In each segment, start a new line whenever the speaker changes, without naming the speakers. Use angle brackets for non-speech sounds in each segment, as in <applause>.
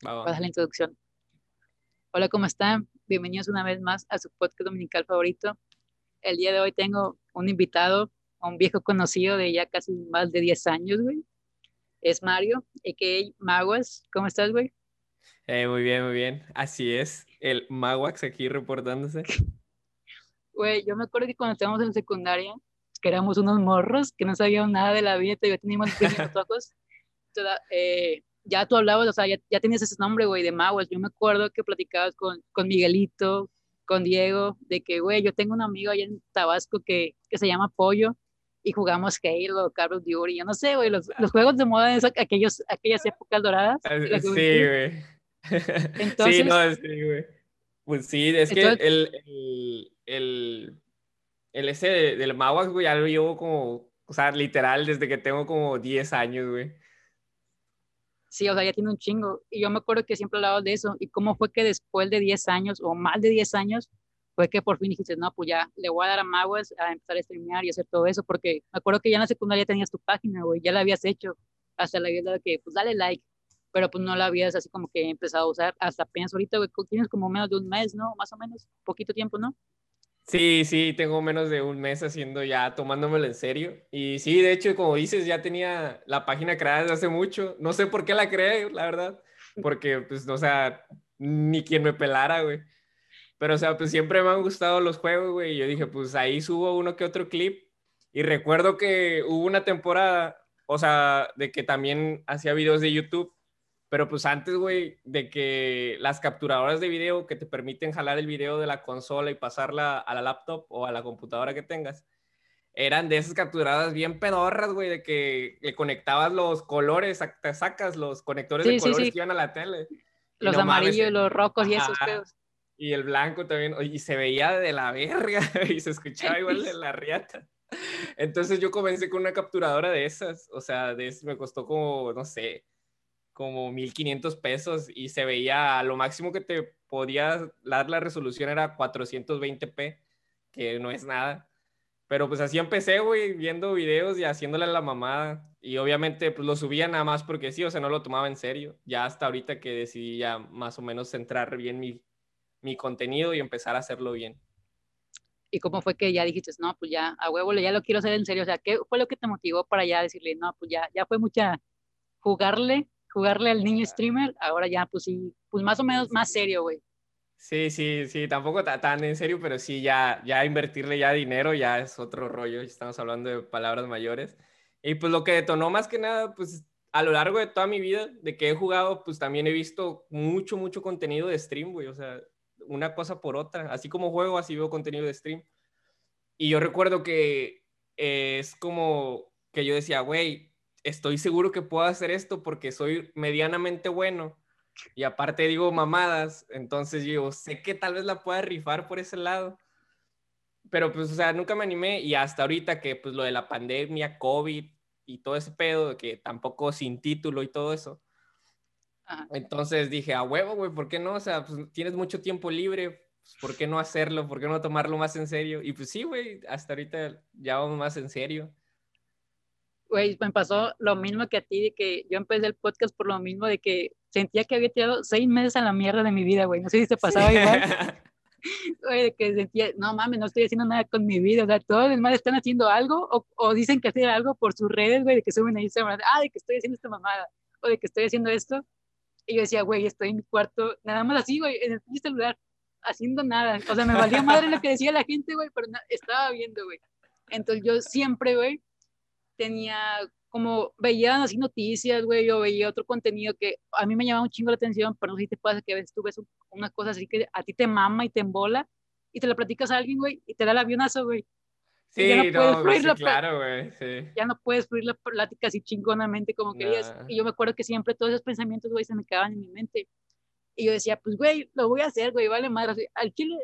Voy a dar la introducción. Hola, ¿cómo están? Bienvenidos una vez más a su podcast dominical favorito. El día de hoy tengo un invitado, un viejo conocido de ya casi más de 10 años, güey. Es Mario, a.k.a. Maguas. ¿Cómo estás, güey?
Eh, muy bien, muy bien. Así es, el Maguax aquí reportándose.
Güey, yo me acuerdo que cuando estábamos en secundaria, que éramos unos morros, que no sabíamos nada de la vida, todavía teníamos <laughs> los ojos. eh, ya tú hablabas, o sea, ya, ya tenías ese nombre, güey, de Maguas. Yo me acuerdo que platicabas con, con Miguelito, con Diego, de que, güey, yo tengo un amigo allá en Tabasco que, que se llama Pollo y jugamos Halo, Carlos Duty, yo no sé, güey, los, los, juegos de moda de aquellos, aquellas épocas doradas.
Ah, sí, güey. Entonces, sí, no, sí, güey. Pues sí, es que el, el, el, el, ese del Maguas, güey, ya lo llevo como, o sea, literal, desde que tengo como 10 años, güey.
Sí, o sea, ya tiene un chingo. Y yo me acuerdo que siempre hablaba de eso. Y cómo fue que después de 10 años o más de 10 años, fue que por fin dijiste, no, pues ya le voy a dar a Maguas a empezar a streamear y hacer todo eso. Porque me acuerdo que ya en la secundaria tenías tu página, güey, ya la habías hecho. Hasta la vida que, pues dale like. Pero pues no la habías así como que empezado a usar hasta apenas ahorita, güey. Tienes como menos de un mes, ¿no? Más o menos, poquito tiempo, ¿no?
Sí, sí, tengo menos de un mes haciendo ya, tomándomelo en serio. Y sí, de hecho, como dices, ya tenía la página creada desde hace mucho. No sé por qué la creé, la verdad. Porque, pues, o sea, ni quien me pelara, güey. Pero, o sea, pues siempre me han gustado los juegos, güey. Y yo dije, pues ahí subo uno que otro clip. Y recuerdo que hubo una temporada, o sea, de que también hacía videos de YouTube pero pues antes, güey, de que las capturadoras de video que te permiten jalar el video de la consola y pasarla a la laptop o a la computadora que tengas, eran de esas capturadas bien pedorras, güey, de que le conectabas los colores, te sacas los conectores de colores que iban a la tele.
Los amarillos, los rojos y esos pedos.
Y el blanco también, y se veía de la verga <laughs> y se escuchaba igual de la riata. Entonces yo comencé con una capturadora de esas, o sea, de me costó como, no sé, como 1500 pesos y se veía, lo máximo que te podía dar la resolución era 420p, que no es nada. Pero pues así empecé, güey, viendo videos y haciéndole la mamada. Y obviamente pues lo subía nada más porque sí, o sea, no lo tomaba en serio. Ya hasta ahorita que decidí ya más o menos centrar bien mi, mi contenido y empezar a hacerlo bien.
¿Y cómo fue que ya dijiste, no, pues ya, a huevo, ya lo quiero hacer en serio? O sea, ¿qué fue lo que te motivó para ya decirle, no, pues ya, ya fue mucha jugarle jugarle al niño streamer, ahora ya pues sí, pues más o menos más serio, güey.
Sí, sí, sí, tampoco tan en serio, pero sí, ya, ya invertirle ya dinero ya es otro rollo, estamos hablando de palabras mayores. Y pues lo que detonó más que nada, pues a lo largo de toda mi vida, de que he jugado, pues también he visto mucho, mucho contenido de stream, güey, o sea, una cosa por otra, así como juego, así veo contenido de stream. Y yo recuerdo que es como que yo decía, güey, estoy seguro que puedo hacer esto porque soy medianamente bueno y aparte digo mamadas, entonces yo sé que tal vez la pueda rifar por ese lado. Pero pues, o sea, nunca me animé y hasta ahorita que pues lo de la pandemia, COVID y todo ese pedo, que tampoco sin título y todo eso. Entonces dije, a huevo, güey, ¿por qué no? O sea, pues tienes mucho tiempo libre, pues, ¿por qué no hacerlo? ¿Por qué no tomarlo más en serio? Y pues sí, güey, hasta ahorita ya vamos más en serio
güey, me pasó lo mismo que a ti, de que yo empecé el podcast por lo mismo, de que sentía que había tirado seis meses a la mierda de mi vida, güey. No sé si te pasaba igual. <laughs> Güey, de que sentía, no mames, no estoy haciendo nada con mi vida. O sea, todos los demás están haciendo algo o, o dicen que hacen algo por sus redes, güey, de que suben ahí, ah, de que estoy haciendo esta mamada o de que estoy haciendo esto. Y yo decía, güey, estoy en mi cuarto, nada más así, güey, en el celular, haciendo nada. O sea, me valía madre lo que decía la gente, güey, pero estaba viendo, güey. Entonces yo siempre, güey, tenía como veía así noticias, güey, o veía otro contenido que a mí me llamaba un chingo la atención, pero no sé si te pasa que a veces tú ves una cosa así que a ti te mama y te embola y te la platicas a alguien, güey, y te da el avionazo, güey.
Sí, ya no, puedes sí, claro, güey, sí.
Ya no puedes fluir la plática así chingonamente como querías. Y yo me acuerdo que siempre todos esos pensamientos, güey, se me quedaban en mi mente. Y yo decía, pues, güey, lo voy a hacer, güey, vale madre. Al chile,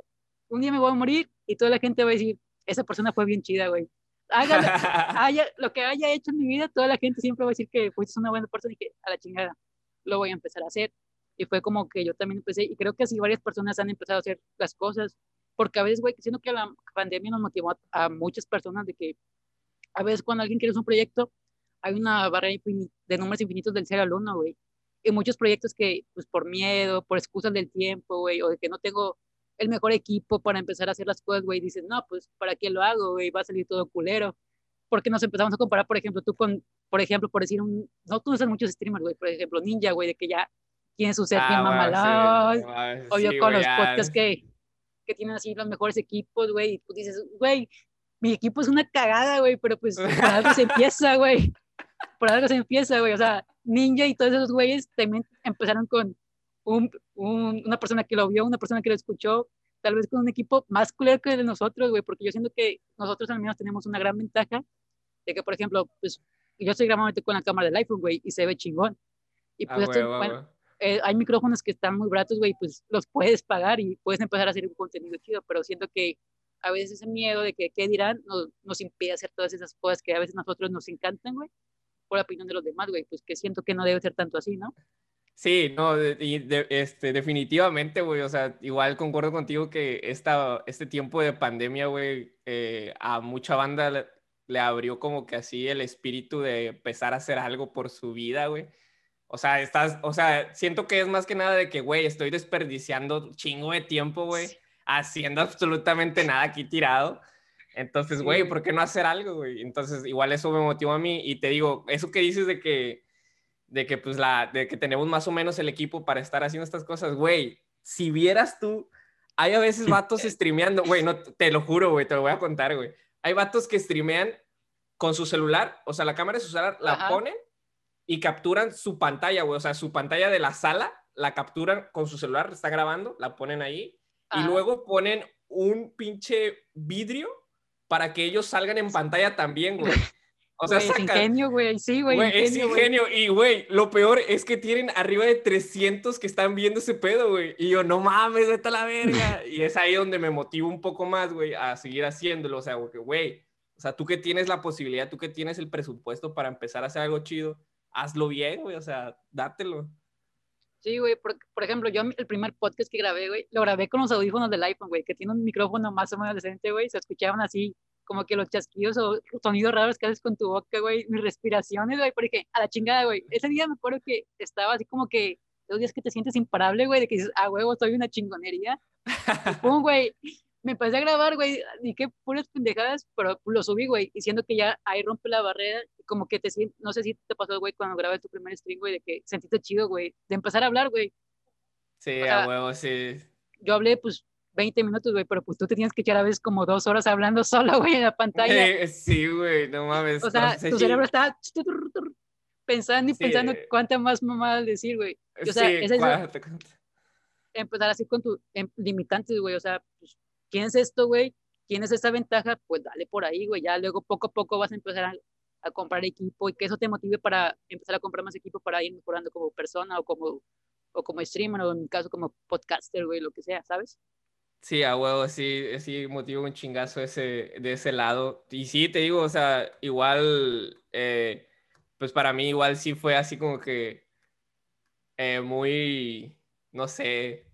un día me voy a morir y toda la gente va a decir, esa persona fue bien chida, güey <laughs> haya, lo que haya hecho en mi vida, toda la gente siempre va a decir que fuiste una buena persona y que a la chingada lo voy a empezar a hacer. Y fue como que yo también empecé, y creo que así varias personas han empezado a hacer las cosas, porque a veces, güey, siento que la pandemia nos motivó a, muchas personas de que a veces cuando alguien quiere un proyecto, hay una barrera de números infinitos del 0 al 1, güey. y muchos proyectos que, pues por miedo, por excusas del tiempo, güey, o de que no tengo el mejor equipo para empezar a hacer las cosas, güey, dices, no, pues, ¿para qué lo hago, güey? Va a salir todo culero. Porque nos empezamos a comparar, por ejemplo, tú con, por ejemplo, por decir un, no tú usas muchos streamers, güey, por ejemplo, Ninja, güey, de que ya tiene su set bien ah, mamalón, o yo con los podcasts que, que tienen así los mejores equipos, güey, y tú dices, güey, mi equipo es una cagada, güey, pero pues por algo se empieza, güey. Por algo se empieza, güey. O sea, Ninja y todos esos güeyes también empezaron con un, un, una persona que lo vio, una persona que lo escuchó, tal vez con un equipo más culero que el de nosotros, güey, porque yo siento que nosotros al menos tenemos una gran ventaja de que, por ejemplo, pues yo estoy grabando con la cámara del iPhone, güey, y se ve chingón. Y pues esto, bueno, eh, hay micrófonos que están muy baratos, güey, pues los puedes pagar y puedes empezar a hacer un contenido chido, pero siento que a veces ese miedo de que qué dirán nos, nos impide hacer todas esas cosas que a veces nosotros nos encantan, güey, por la opinión de los demás, güey, pues que siento que no debe ser tanto así, ¿no?
Sí, no, y este, definitivamente, güey, o sea, igual concuerdo contigo que esta, este tiempo de pandemia, güey, eh, a mucha banda le, le, abrió como que así el espíritu de empezar a hacer algo por su vida, güey. O sea, estás, o sea, siento que es más que nada de que, güey, estoy desperdiciando chingo de tiempo, güey, haciendo <laughs> absolutamente nada aquí tirado. Entonces, güey, ¿por qué no hacer algo, güey? Entonces, igual eso me motivó a mí y te digo, eso que dices de que, de que, pues, la, de que tenemos más o menos el equipo para estar haciendo estas cosas, güey, si vieras tú, hay a veces vatos streameando, güey, no, te lo juro, güey, te lo voy a contar, güey. Hay vatos que streamean con su celular, o sea, la cámara de su celular la ponen y capturan su pantalla, güey, o sea, su pantalla de la sala, la capturan con su celular, está grabando, la ponen ahí y luego ponen un pinche vidrio para que ellos salgan en pantalla también, güey. <laughs>
O sea, es ingenio, güey. Sí, güey.
Es ingenio. Y, güey, lo peor es que tienen arriba de 300 que están viendo ese pedo, güey. Y yo, no mames, vete a la verga. <laughs> y es ahí donde me motivo un poco más, güey, a seguir haciéndolo. O sea, güey, o sea, tú que tienes la posibilidad, tú que tienes el presupuesto para empezar a hacer algo chido, hazlo bien, güey. O sea, dátelo.
Sí, güey, por, por, ejemplo, yo el primer podcast que grabé, güey, lo grabé con los audífonos del iPhone, güey, que tiene un micrófono más o menos decente, güey, se escuchaban así como que los chasquidos o sonidos raros que haces con tu boca, güey, mis respiraciones, güey, porque a la chingada, güey, ese día me acuerdo que estaba así como que los días que te sientes imparable, güey, de que dices, ah, huevo, soy una chingonería. Y <laughs> pum, güey, me empecé a grabar, güey, y qué puras pendejadas, pero lo subí, güey, diciendo que ya ahí rompe la barrera, como que te sientes, no sé si te pasó, güey, cuando grabé tu primer stream, güey, de que sentiste chido, güey, de empezar a hablar, güey.
Sí, a huevo, sí.
Yo hablé, pues, 20 minutos, güey, pero pues tú te tienes que echar a veces como dos horas hablando <laughs> solo, güey, en la pantalla.
sí, güey, no mames.
O sea, tu cerebro está pensando y pensando cuánta más mamada decir, güey. O sea, sí, es empezar así con tus em, limitantes, güey, o sea, pues, ¿quién es esto, güey? ¿Quién es esta ventaja? Pues dale por ahí, güey. Ya luego poco a poco vas a empezar a, comprar equipo y que eso te motive para empezar a comprar más equipo para ir mejorando como persona o como, o como streamer o en mi caso como podcaster, güey, lo que sea, ¿sabes?
Sí, a huevo, sí, sí, motivo un chingazo ese, de ese lado. Y sí, te digo, o sea, igual, eh, pues para mí igual sí fue así como que eh, muy, no sé,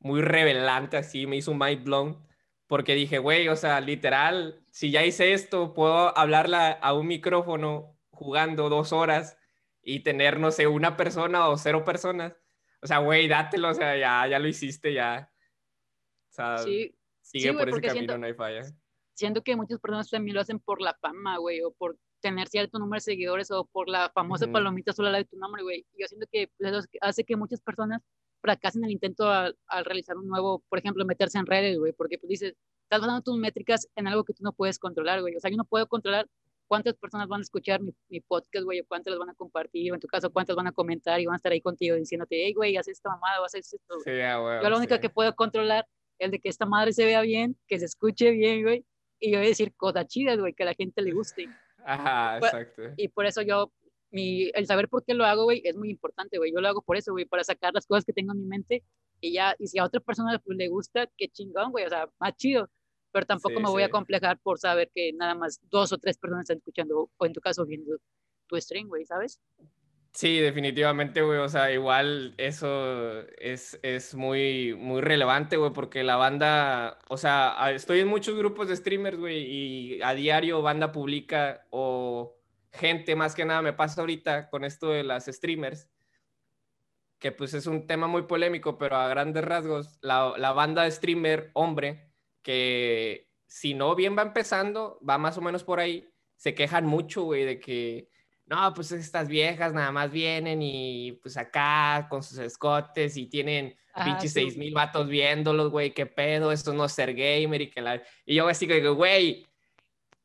muy revelante, así, me hizo un mind blown porque dije, güey, o sea, literal, si ya hice esto, puedo hablarla a un micrófono jugando dos horas y tener, no sé, una persona o cero personas. O sea, güey, dátelo, o sea, ya, ya lo hiciste, ya. O sea, sigue por ese camino, no hay falla.
Siento que muchas personas también lo hacen por la fama, güey, o por tener cierto número de seguidores o por la famosa palomita sola de tu nombre, güey. Yo siento que eso hace que muchas personas fracasen el intento al, realizar un nuevo, por ejemplo, meterse en redes, güey, porque pues dices, estás basando tus métricas en algo que tú no puedes controlar, güey. O sea, yo no puedo controlar cuántas personas van a escuchar mi, mi podcast, güey, o cuántas las van a compartir, o en tu caso, cuántas van a comentar y van a estar ahí contigo diciéndote, hey, güey, haz esta mamada, a hacer esto.
Sí, güey,
yo lo único que puedo controlar es de que esta madre se vea bien, que se escuche bien, güey, y yo voy a decir cosas chidas, güey, que a la gente le guste.
Ajá, exacto.
Y por eso yo mi, el saber por qué lo hago, güey, es muy importante, güey. Yo lo hago por eso, güey, para sacar las cosas que tengo en mi mente y ya, y si a otra persona pues, le gusta, qué chingón, güey, o sea, más chido. Pero tampoco me voy a complejar por saber que nada más dos o tres personas están escuchando, o en tu caso viendo tu stream, güey, ¿sabes?
Sí, definitivamente, güey. O sea, igual eso es, es muy, muy relevante, güey, porque la banda, o sea, estoy en muchos grupos de streamers, güey, y a diario banda publica o gente, más que nada, me pasa ahorita con esto de las streamers, que pues es un tema muy polémico, pero a grandes rasgos, la, la banda de streamer hombre, que si no bien va empezando, va más o menos por ahí, se quejan mucho, güey, de que, no, pues estas viejas nada más vienen y pues acá con sus escotes y tienen ah, pinches seis mil vatos viéndolos, güey, qué pedo, esto no es ser gamer y que la... Y yo así que digo, güey,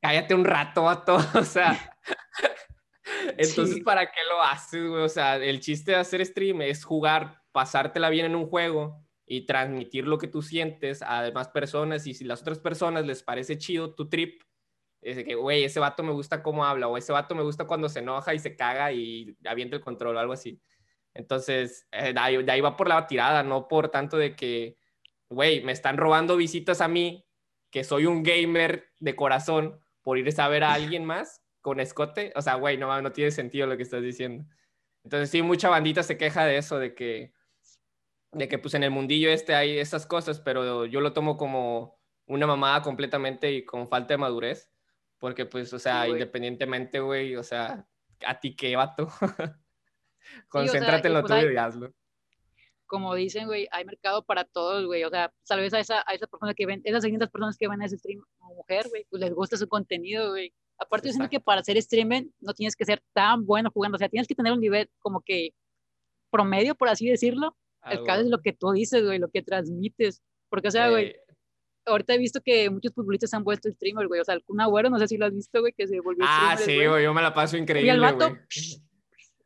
cállate un rato, vato, <laughs> o sea... <laughs> Entonces, ¿para qué lo haces, güey? O sea, el chiste de hacer stream es jugar, pasártela bien en un juego y transmitir lo que tú sientes a demás personas y si las otras personas les parece chido tu trip, es que, güey, ese vato me gusta cómo habla, o ese vato me gusta cuando se enoja y se caga y avienta el control o algo así. Entonces, eh, de, ahí, va por la tirada, no por tanto de que, güey, me están robando visitas a mí, que soy un gamer de corazón, por ir a ver a alguien más con escote. O sea, güey, no, no tiene sentido lo que estás diciendo. Entonces, sí, mucha bandita se queja de eso, de que, de que pues en el mundillo este hay esas cosas, pero yo lo tomo como una mamada completamente y con falta de madurez porque, pues, o sea, independientemente, güey, o sea, a ti qué vato. <laughs> Concéntrate en lo pues tuyo y hazlo.
Como dicen, güey, hay mercado para todos, güey. O sea, tal vez a esa, a esa persona que ven, esas siguientes personas que ven ese stream como mujer, güey, pues les gusta su contenido, güey. Aparte, yo siento que para hacer streaming no tienes que ser tan bueno jugando, o sea, tienes que tener un nivel como que promedio, por así decirlo. el caso es lo que tú dices, güey, lo que transmites. Porque, o sea, güey, ahorita he visto que muchos futbolistas han vuelto streamer, güey. O sea, algún agüero, no sé si lo has visto, güey, que se volvió
Ah, sí, güey, yo me la paso increíble,
Y el vato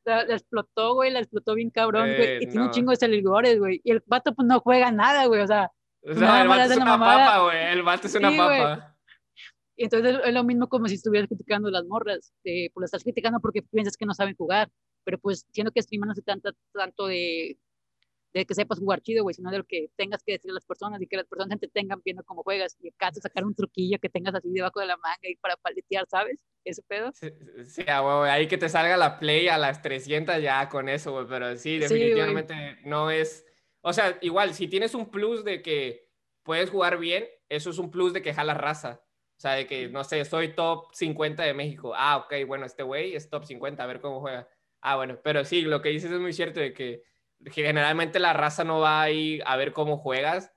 la, explotó, güey, la explotó bien cabrón, güey. Eh, y tiene un chingo de seguidores, güey. Y el vato, pues, no juega nada, güey. O sea,
o sea el vato es una papa, güey. El vato es una papa.
Y entonces es lo mismo como si estuvieras criticando las morras. Eh, pues lo estás criticando porque piensas que no saben jugar. Pero pues, siendo que streamer no se trata tanto de de que sepas jugar chido, güey, sino de lo que tengas que decir a las personas y que las personas te entretengan viendo cómo juegas y acá sacar un truquillo que tengas así debajo de la manga y para paletear, ¿sabes? Ese pedo.
Sí, sí güey, ahí que te salga la play a las 300 ya con eso, güey, pero sí, definitivamente no es, o sea, igual, si tienes un plus de que puedes jugar bien, eso es un plus de que jala raza. O sea, de que, no sé, soy top 50 de México. Ah, ok, bueno, este güey es top 50, a ver cómo juega. Ah, bueno, pero sí, lo que dices es muy cierto de que generalmente la raza no va a ir a ver cómo juegas,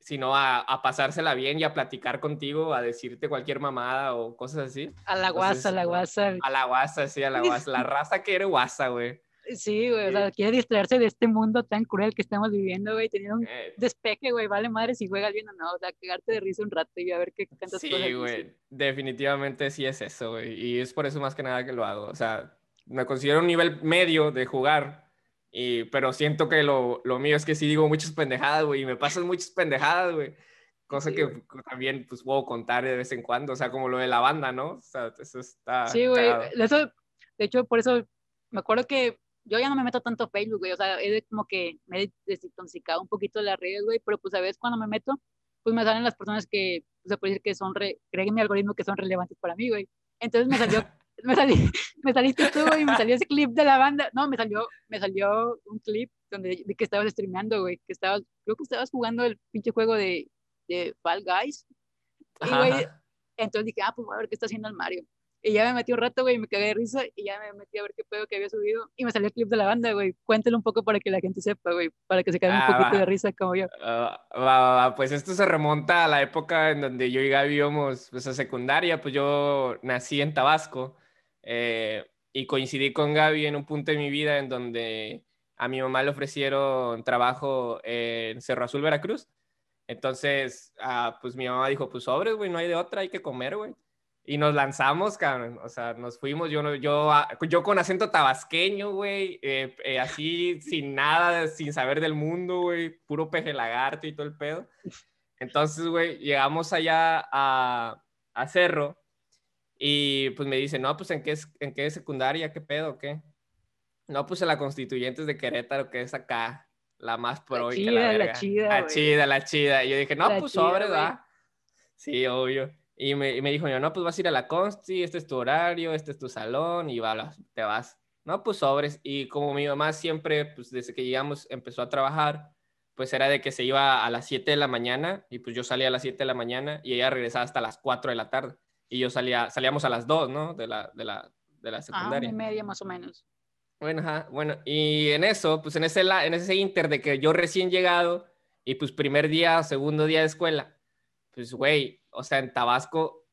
sino a, a, pasársela bien y a platicar contigo, a decirte cualquier mamada o cosas así.
A la guasa, a la guasa.
A la guasa, sí, a la <laughs> guasa. La raza quiere guasa, güey.
Sí, güey, o sea, quiere distraerse de este mundo tan cruel que estamos viviendo, güey, teniendo un eh. despeje, güey, vale madre si juegas bien o no, o sea, quedarte de risa un rato y a ver qué cantas
Sí, güey, definitivamente sí es eso, güey, y es por eso más que nada que lo hago, o sea, me considero un nivel medio de jugar, y, pero siento que lo, lo mío es que sí digo muchas pendejadas, güey, y me pasan muchas pendejadas, güey. Cosa que también pues puedo contar de vez en cuando, o sea, como lo de la banda, ¿no? O sea, eso está...
Sí, güey, eso, de hecho, por eso me acuerdo que yo ya no me meto tanto a Facebook, güey, o sea, es como que me he desintoxicado un poquito de las redes, güey, pero pues a veces cuando me meto, pues me salen las personas que, se puede decir que son, re, creen mi algoritmo que son relevantes para mí, güey. Entonces me salió me, salí, <laughs> me saliste tú y me salió ese clip de la banda. No, me salió, me salió un clip donde vi que estabas streameando, güey, que estabas, creo que estabas jugando el pinche juego de, de Fall Guys. Y, güey, entonces dije, ah, pues voy a ver qué está haciendo el Mario. Y ya me metí un rato, güey, me cagué de risa y ya me metí a ver qué pedo que había subido y me salió el clip de la banda, güey. Cuéntelo un poco para que la gente sepa, güey, para que se caiga un ah, poquito de risa como yo.
Ah, va, va, pues esto se remonta a la época en donde yo y Gaby íbamos pues, a secundaria, pues yo nací en Tabasco eh, y coincidí con Gaby en un punto de mi vida en donde a mi mamá le ofrecieron trabajo en Cerro Azul, Veracruz. Entonces, ah, pues mi mamá dijo, pues sobres, güey, no hay de otra, hay que comer, güey. Y nos lanzamos, cabrón. O sea, nos fuimos, yo, yo, ah, yo con acento tabasqueño, güey, eh, eh, así sin nada, sin saber del mundo, güey, puro peje lagarto y todo el pedo. Entonces, güey, llegamos allá a, a Cerro y pues me dice, no, pues ¿en qué, en qué secundaria? ¿Qué pedo? ¿Qué? No, pues en la Constituyentes de Querétaro, que es acá, la más pro
la y que la verga. La chida,
la chida, la chida. Y yo dije, no, pues sobre, ¿verdad? Sí, obvio. Y me, y me dijo, no, pues vas a ir a la Consti, este es tu horario, este es tu salón, y va, te vas. No, pues sobres. Y como mi mamá siempre, pues desde que llegamos, empezó a trabajar, pues era de que se iba a las 7 de la mañana, y pues yo salía a las 7 de la mañana, y ella regresaba hasta las 4 de la tarde y yo salía, salíamos a las dos, ¿no? De la, de la, de la secundaria.
Ah, una y media más o menos.
Bueno, ajá, bueno, y en eso, pues en ese, en ese inter de que yo recién llegado y pues primer día, segundo día de escuela, pues güey, o sea, en Tabasco,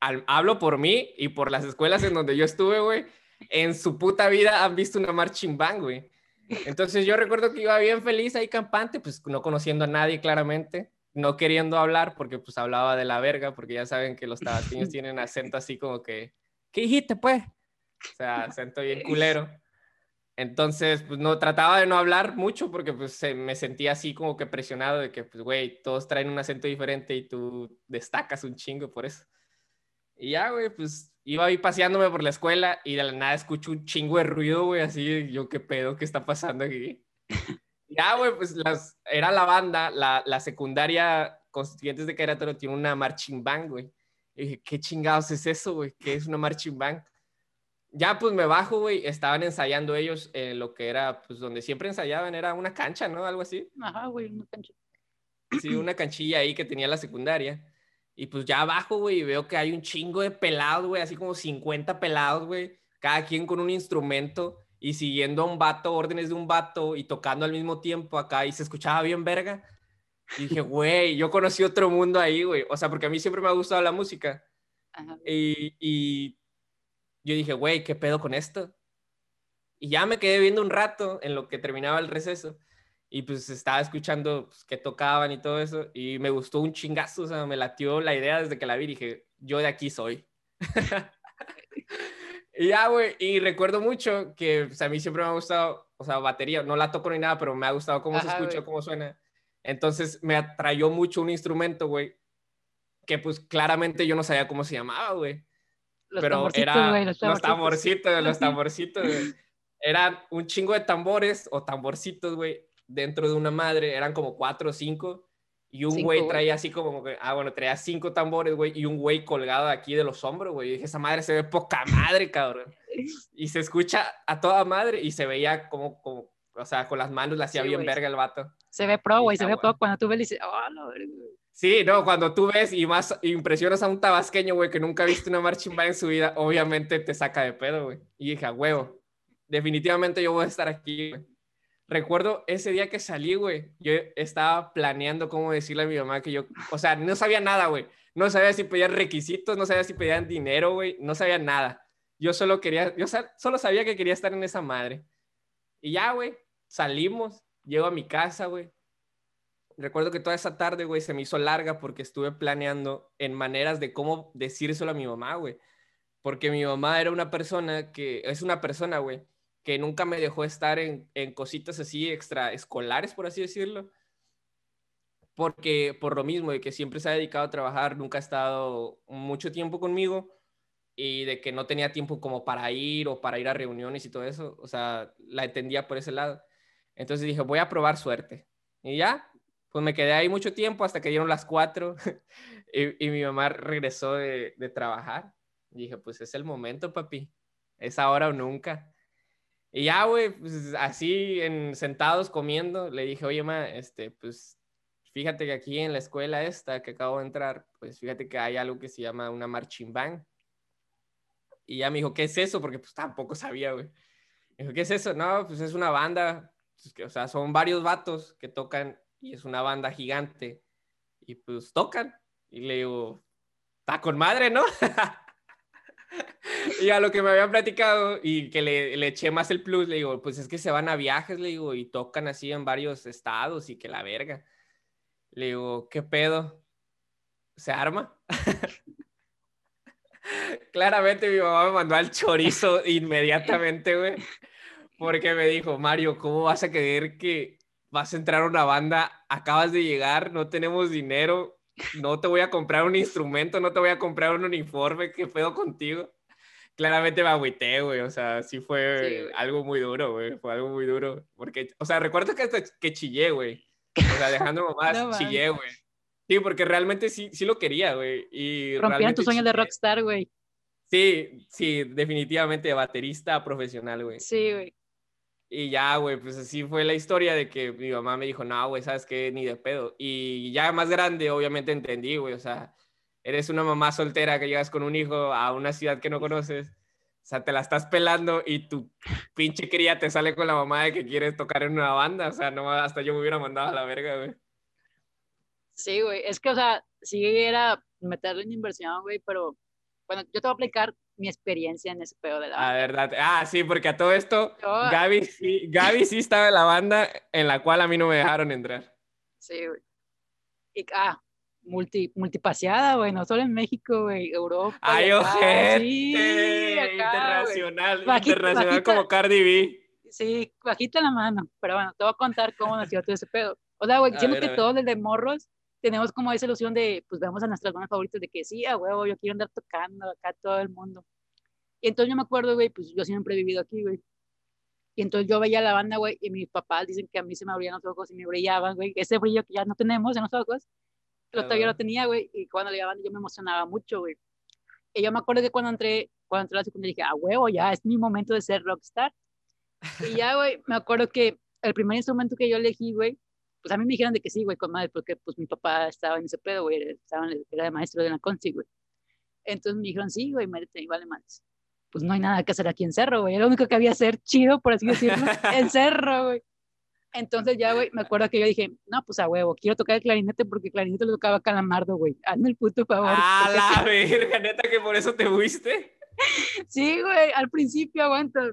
hablo por mí y por las escuelas en donde yo estuve, güey, en su puta vida han visto una marching band, güey. Entonces yo recuerdo que iba bien feliz ahí campante, pues no conociendo a nadie claramente, no queriendo hablar porque pues hablaba de la verga, porque ya saben que los tabasqueños <laughs> tienen acento así como que, ¿qué dijiste pues? O sea, acento bien culero. Entonces, pues no, trataba de no hablar mucho porque pues me sentía así como que presionado de que, pues, güey, todos traen un acento diferente y tú destacas un chingo por eso. Y ya, güey, pues iba ahí paseándome por la escuela y de la nada escucho un chingo de ruido, güey, así, yo qué pedo, qué está pasando aquí. <laughs> ya, güey, pues las, era la banda, la, la secundaria Constituyentes de Querétaro tiene una marching band, güey. Y dije, ¿qué chingados es eso, güey? ¿Qué es una marching band? ya pues me bajo, güey, estaban ensayando ellos en lo que era, pues donde siempre ensayaban, era una cancha, ¿no? Algo así.
Ajá, güey, una cancha.
Sí, una canchilla ahí que tenía la secundaria. Y pues ya abajo, güey, veo que hay un chingo de pelados, güey, así como 50 pelados, güey, cada quien con un instrumento y siguiendo a un vato, órdenes de un vato y tocando al mismo tiempo acá y se escuchaba bien verga. Y dije, <laughs> güey, yo conocí otro mundo ahí, güey. O sea, porque a mí siempre me ha gustado la música. Ajá. Y, y yo dije, güey, ¿qué pedo con esto? Y ya me quedé viendo un rato en lo que terminaba el receso y pues estaba escuchando pues, que tocaban y todo eso y me gustó un chingazo, o sea, me latió la idea desde que la vi dije, yo de aquí soy. <laughs> y ya, güey, y recuerdo mucho que pues, a mí siempre me ha gustado, o sea, batería, no la toco ni nada, pero me ha gustado cómo se escucha, cómo suena. Entonces me atrayó mucho un instrumento, güey, que pues claramente yo no sabía cómo se llamaba, güey. Pero era los, tamborcitos, los <laughs> tamborcitos, Eran un chingo de tambores o tamborcitos, güey, dentro de una madre, eran como cuatro o cinco, y un güey traía así como, ah, bueno, traía cinco tambores, güey, y un güey colgado aquí de los hombros, güey. Y dije, esa madre se ve poca madre, cabrón. <laughs> Y se escucha a toda madre y se veía como, como o sea, con las manos le hacía bien verga el vato.
Se ve pro, güey, se ve pro cuando tú ves y dices, oh, no,
Sí, no, cuando tú ves y más impresionas a un tabasqueño, güey, que nunca ha visto una marching band en su vida, obviamente te saca de pedo, güey. Y dije, huevo, definitivamente yo voy a estar aquí, güey. Recuerdo ese día que salí, güey, yo estaba planeando cómo decirle a mi mamá que yo, o sea, no sabía nada, güey. No sabía si pedían requisitos, no sabía si pedían dinero, güey, no sabía nada. Yo solo quería, yo solo sabía que quería estar en esa madre. Y ya, güey, salimos, llego a mi casa, güey, recuerdo que toda esa tarde, güey, se me hizo larga porque estuve planeando en maneras de cómo decírselo a mi mamá, güey. Porque mi mamá era una persona que, es una persona, güey, que nunca me dejó estar en, en cositas así extraescolares, por así decirlo. Porque por lo mismo, de que siempre se ha dedicado a trabajar, nunca ha estado mucho tiempo conmigo y de que no tenía tiempo como para ir o para ir a reuniones y todo eso. O sea, la entendía por ese lado. Entonces dije, voy a probar suerte. Y ya, pues me quedé ahí mucho tiempo hasta que dieron las cuatro <laughs> y, mi mamá regresó de, de, trabajar. Y dije, pues es el momento, papi. Es ahora o nunca. Y ya, güey, pues así en, sentados comiendo, le dije, oye, ma, este, pues fíjate que aquí en la escuela esta que acabo de entrar, pues fíjate que hay algo que se llama una marching band. Y ya me dijo, ¿qué es eso? Porque pues tampoco sabía, güey. Me dijo, ¿qué es eso? No, pues es una banda, pues, que, o sea, son varios vatos que tocan y es una banda gigante y pues tocan y le digo, está con madre, ¿no? <laughs> <laughs> y a lo que me habían platicado y que le, le, eché más el plus, le digo, pues es que se van a viajes, le digo, y tocan así en varios estados y que la verga. Le digo, ¿qué pedo? ¿Se arma? <laughs> Claramente mi mamá me mandó al chorizo <laughs> inmediatamente, güey. Porque me dijo, Mario, ¿cómo vas a creer que vas a entrar a una banda, acabas de llegar, no tenemos dinero, no te voy a comprar un instrumento, no te voy a comprar un uniforme, ¿qué pedo contigo? Claramente me agüité, güey, o sea, sí fue algo muy duro, güey, fue algo muy duro, porque, o sea, recuerdo que hasta que chillé, güey, <laughs> o sea, dejando más, chillé, güey. Sí, porque realmente sí, sí lo quería, güey. Y
Rompían tus sueños de rockstar, güey.
Sí, sí, definitivamente baterista profesional, güey.
Sí, güey.
Y ya, güey, pues así fue la historia de que mi mamá me dijo, no, güey, ¿sabes qué? Ni de pedo. Y ya más grande, obviamente entendí, güey, o sea, eres una mamá soltera que llegas con un hijo a una ciudad que no conoces, O sea, te la estás pelando y tu pinche cría te sale con la mamá de que quieres tocar en una banda. O sea, no, hasta yo me hubiera mandado a la verga, güey.
Sí, güey. Es que, o sea, sí era meterle en inversión, güey, pero bueno, yo te voy a aplicar mi experiencia en ese pedo de la
banda. Ah, verdad. Ah, sí, porque a todo esto, Gaby, sí, Gaby sí estaba en la banda en la cual a mí no me dejaron entrar.
Sí, güey. Y, ah, multi, multipaseada, güey, no solo en México, güey, Europa.
Ay, ojete, sí, internacional, internacional como Cardi B.
Sí, bajita la mano, pero bueno, te voy a contar cómo nació todo ese pedo. O sea, güey, siento que todos desde morros tenemos como esa ilusión de, pues vemos a nuestras bandas favoritas de que sí, a huevo, yo quiero andar tocando acá todo el mundo. Y entonces yo me acuerdo, güey, pues yo siempre he vivido aquí, güey. Y entonces yo veía la banda, güey, y mis papás dicen que a mí se me abrían los ojos y me brillaban, güey. Ese brillo que ya no tenemos en los ojos, lo todavía lo tenía, güey. Y cuando le banda yo me emocionaba mucho, güey. Y yo me acuerdo que cuando entré, cuando entré a la secundaria dije, a huevo, ya es mi momento de ser rockstar. Y ya, güey, me acuerdo que el primer instrumento que yo elegí, güey, pues a mí me dijeron de que sí, güey, con madre, porque pues mi papá estaba en ese pedo, güey, estaba en, era de maestro de la conci, güey. Entonces me dijeron, sí, güey, métete y vale más. Pues no hay nada que hacer aquí en Cerro, güey. Lo único que había hacer chido, por así decirlo, <laughs> en Cerro, güey. Entonces ya, güey, me acuerdo que yo dije, no, pues a huevo, quiero tocar el clarinete porque el clarinete lo tocaba Calamardo, güey. Hazme el puto favor.
Ah, <laughs> la verga, neta, que por eso te fuiste.
sí, güey, al principio aguanta.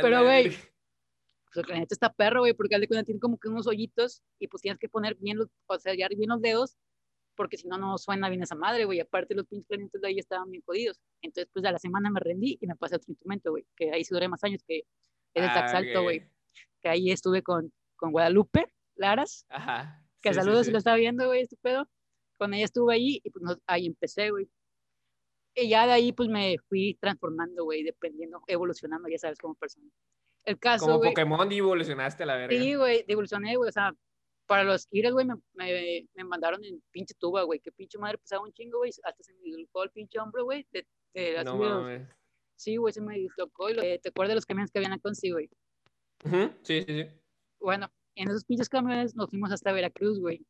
Pero, güey, pues el clarinete está perro, güey, porque al de cuenta tiene como que unos hoyitos y pues tienes que poner bien los, o sea, bien los dedos, porque si no, no suena bien esa madre, güey. Aparte, los pinches clarinetes de ahí estaban bien jodidos. Entonces, pues a la semana me rendí y me pasé a otro instrumento, güey, que ahí sí duré más años, que es el ah, alto, güey. Que ahí estuve con, con Guadalupe Laras. Ajá. Que saludos si lo estaba viendo, güey, pedo. Con ella estuve ahí y pues ahí empecé, güey. Y ya de ahí, pues me fui transformando, güey, dependiendo, evolucionando, ya sabes, como persona. El caso,
Como Pokémon evolucionaste la verga.
Sí, güey, evolucioné, güey. O sea, para los kires, güey, me, me, me, mandaron en pinche tuba, güey. Que pinche madre pesaba un chingo, güey. Hasta se me dislocó el pinche hombro, güey. De, de no mames. Sí, güey, se me dislocó. Y lo, te acuerdas de los camiones que habían acá sí, güey.
Sí, sí, sí.
Bueno, en esos pinches camiones nos fuimos hasta Veracruz, güey.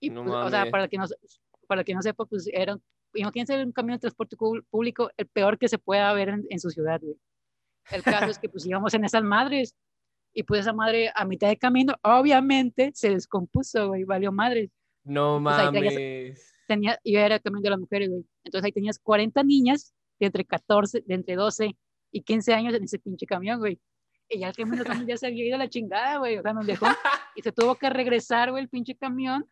Y, no pues, o sea, para que, no, para que no sepa, pues era, imagínense un camión de transporte público, el peor que se pueda ver en, en su ciudad, güey. El caso es que pues íbamos en esas madres y pues esa madre a mitad de camino obviamente se descompuso, güey, valió madre.
No mames.
tenía, yo era el camión de las mujeres, güey. Entonces ahí tenías 40 niñas de entre 14, de entre 12 y 15 años en ese pinche camión, güey. Y ya el camión ya se había ido a la chingada, güey. O sea, nos dejó <laughs> y se tuvo que regresar, güey, el pinche camión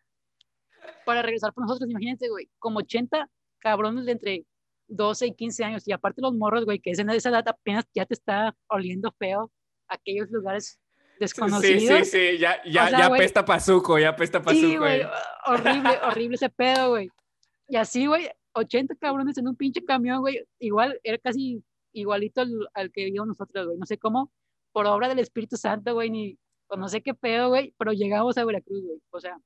para regresar por nosotros. Imagínense, güey, como 80 cabrones de entre 12 y 15 años, y aparte los morros, güey, que es en esa edad apenas ya te está oliendo feo aquellos lugares desconocidos.
Sí, sí, sí, ya, ya, ya apesta pazuco, ya apesta pazuco. Sí, güey,
horrible, <laughs> horrible ese pedo, güey. Y así, güey, 80 cabrones en un pinche camión, güey, igual, era casi igualito al, que vimos nosotros, güey, no sé cómo, por obra del Espíritu Santo, güey, ni, o no sé qué pedo, güey, pero llegamos a Veracruz, güey, o sea,